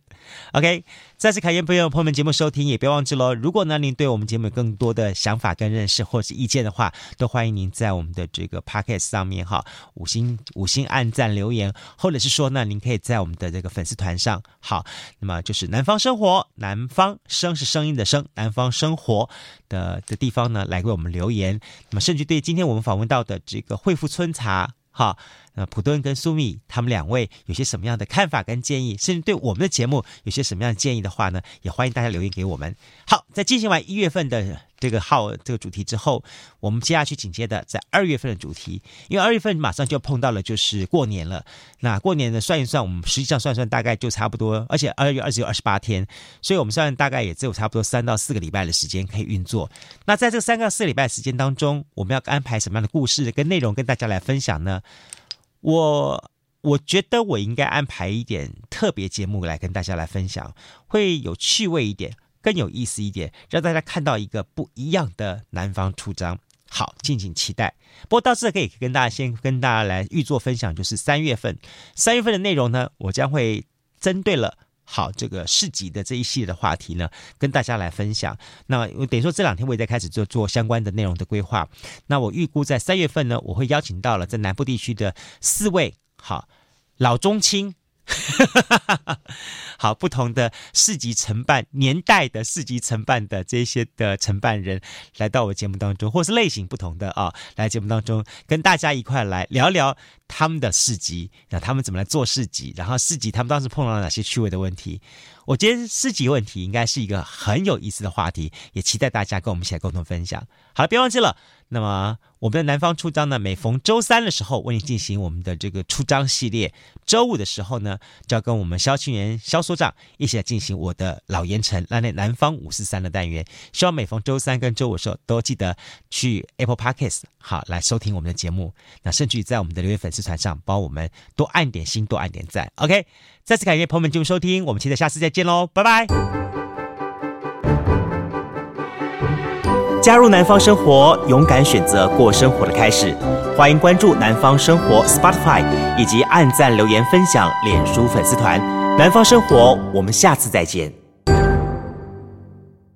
，OK。再次感谢朋友朋友们节目收听，也别忘记喽。如果呢您对我们节目有更多的想法跟认识或是意见的话，都欢迎您在我们的这个 Podcast 上面哈五星五星按赞留言，或者是说呢您可以在我们的这个粉丝团上好，那么就是南方生活，南方声是声音的声，南方生活的的地方呢来为我们留言。那么甚至对今天我们访问到的这个惠富春茶。好，那普敦跟苏米他们两位有些什么样的看法跟建议，甚至对我们的节目有些什么样的建议的话呢，也欢迎大家留言给我们。好，在进行完一月份的这个号这个主题之后，我们接下去紧接着在二月份的主题，因为二月份马上就碰到了就是过年了。那过年的算一算，我们实际上算算大概就差不多，而且二月二十有二十八天，所以我们算大概也只有差不多三到四个礼拜的时间可以运作。那在这三个四个礼拜时间当中，我们要安排什么样的故事跟内容跟大家来分享呢？我我觉得我应该安排一点特别节目来跟大家来分享，会有趣味一点，更有意思一点，让大家看到一个不一样的南方出张。好，敬请期待。不过到这可以跟大家先跟大家来预做分享，就是三月份，三月份的内容呢，我将会针对了好这个市集的这一系列的话题呢，跟大家来分享。那等于说这两天我也在开始做做相关的内容的规划。那我预估在三月份呢，我会邀请到了在南部地区的四位好老中青。(laughs) 好，不同的市集承办年代的市集承办的这些的承办人来到我节目当中，或是类型不同的啊，来节目当中跟大家一块来聊聊他们的市集，那他们怎么来做市集，然后市集他们当时碰到了哪些趣味的问题。我觉得市集问题应该是一个很有意思的话题，也期待大家跟我们一起来共同分享。好了，别忘记了。那么我们的南方出张呢，每逢周三的时候为你进行我们的这个出张系列；周五的时候呢，就要跟我们萧庆元萧所长一起来进行我的老盐城那那南方五四三的单元。希望每逢周三跟周五的时候都记得去 Apple Podcast 好来收听我们的节目。那甚至于在我们的留言粉丝团上帮我们多按点心，多按点赞。OK，再次感谢朋友们进入收听，我们期待下次再见喽，拜拜。加入南方生活，勇敢选择过生活的开始。欢迎关注南方生活 Spotify，以及按赞、留言、分享脸书粉丝团。南方生活，我们下次再见。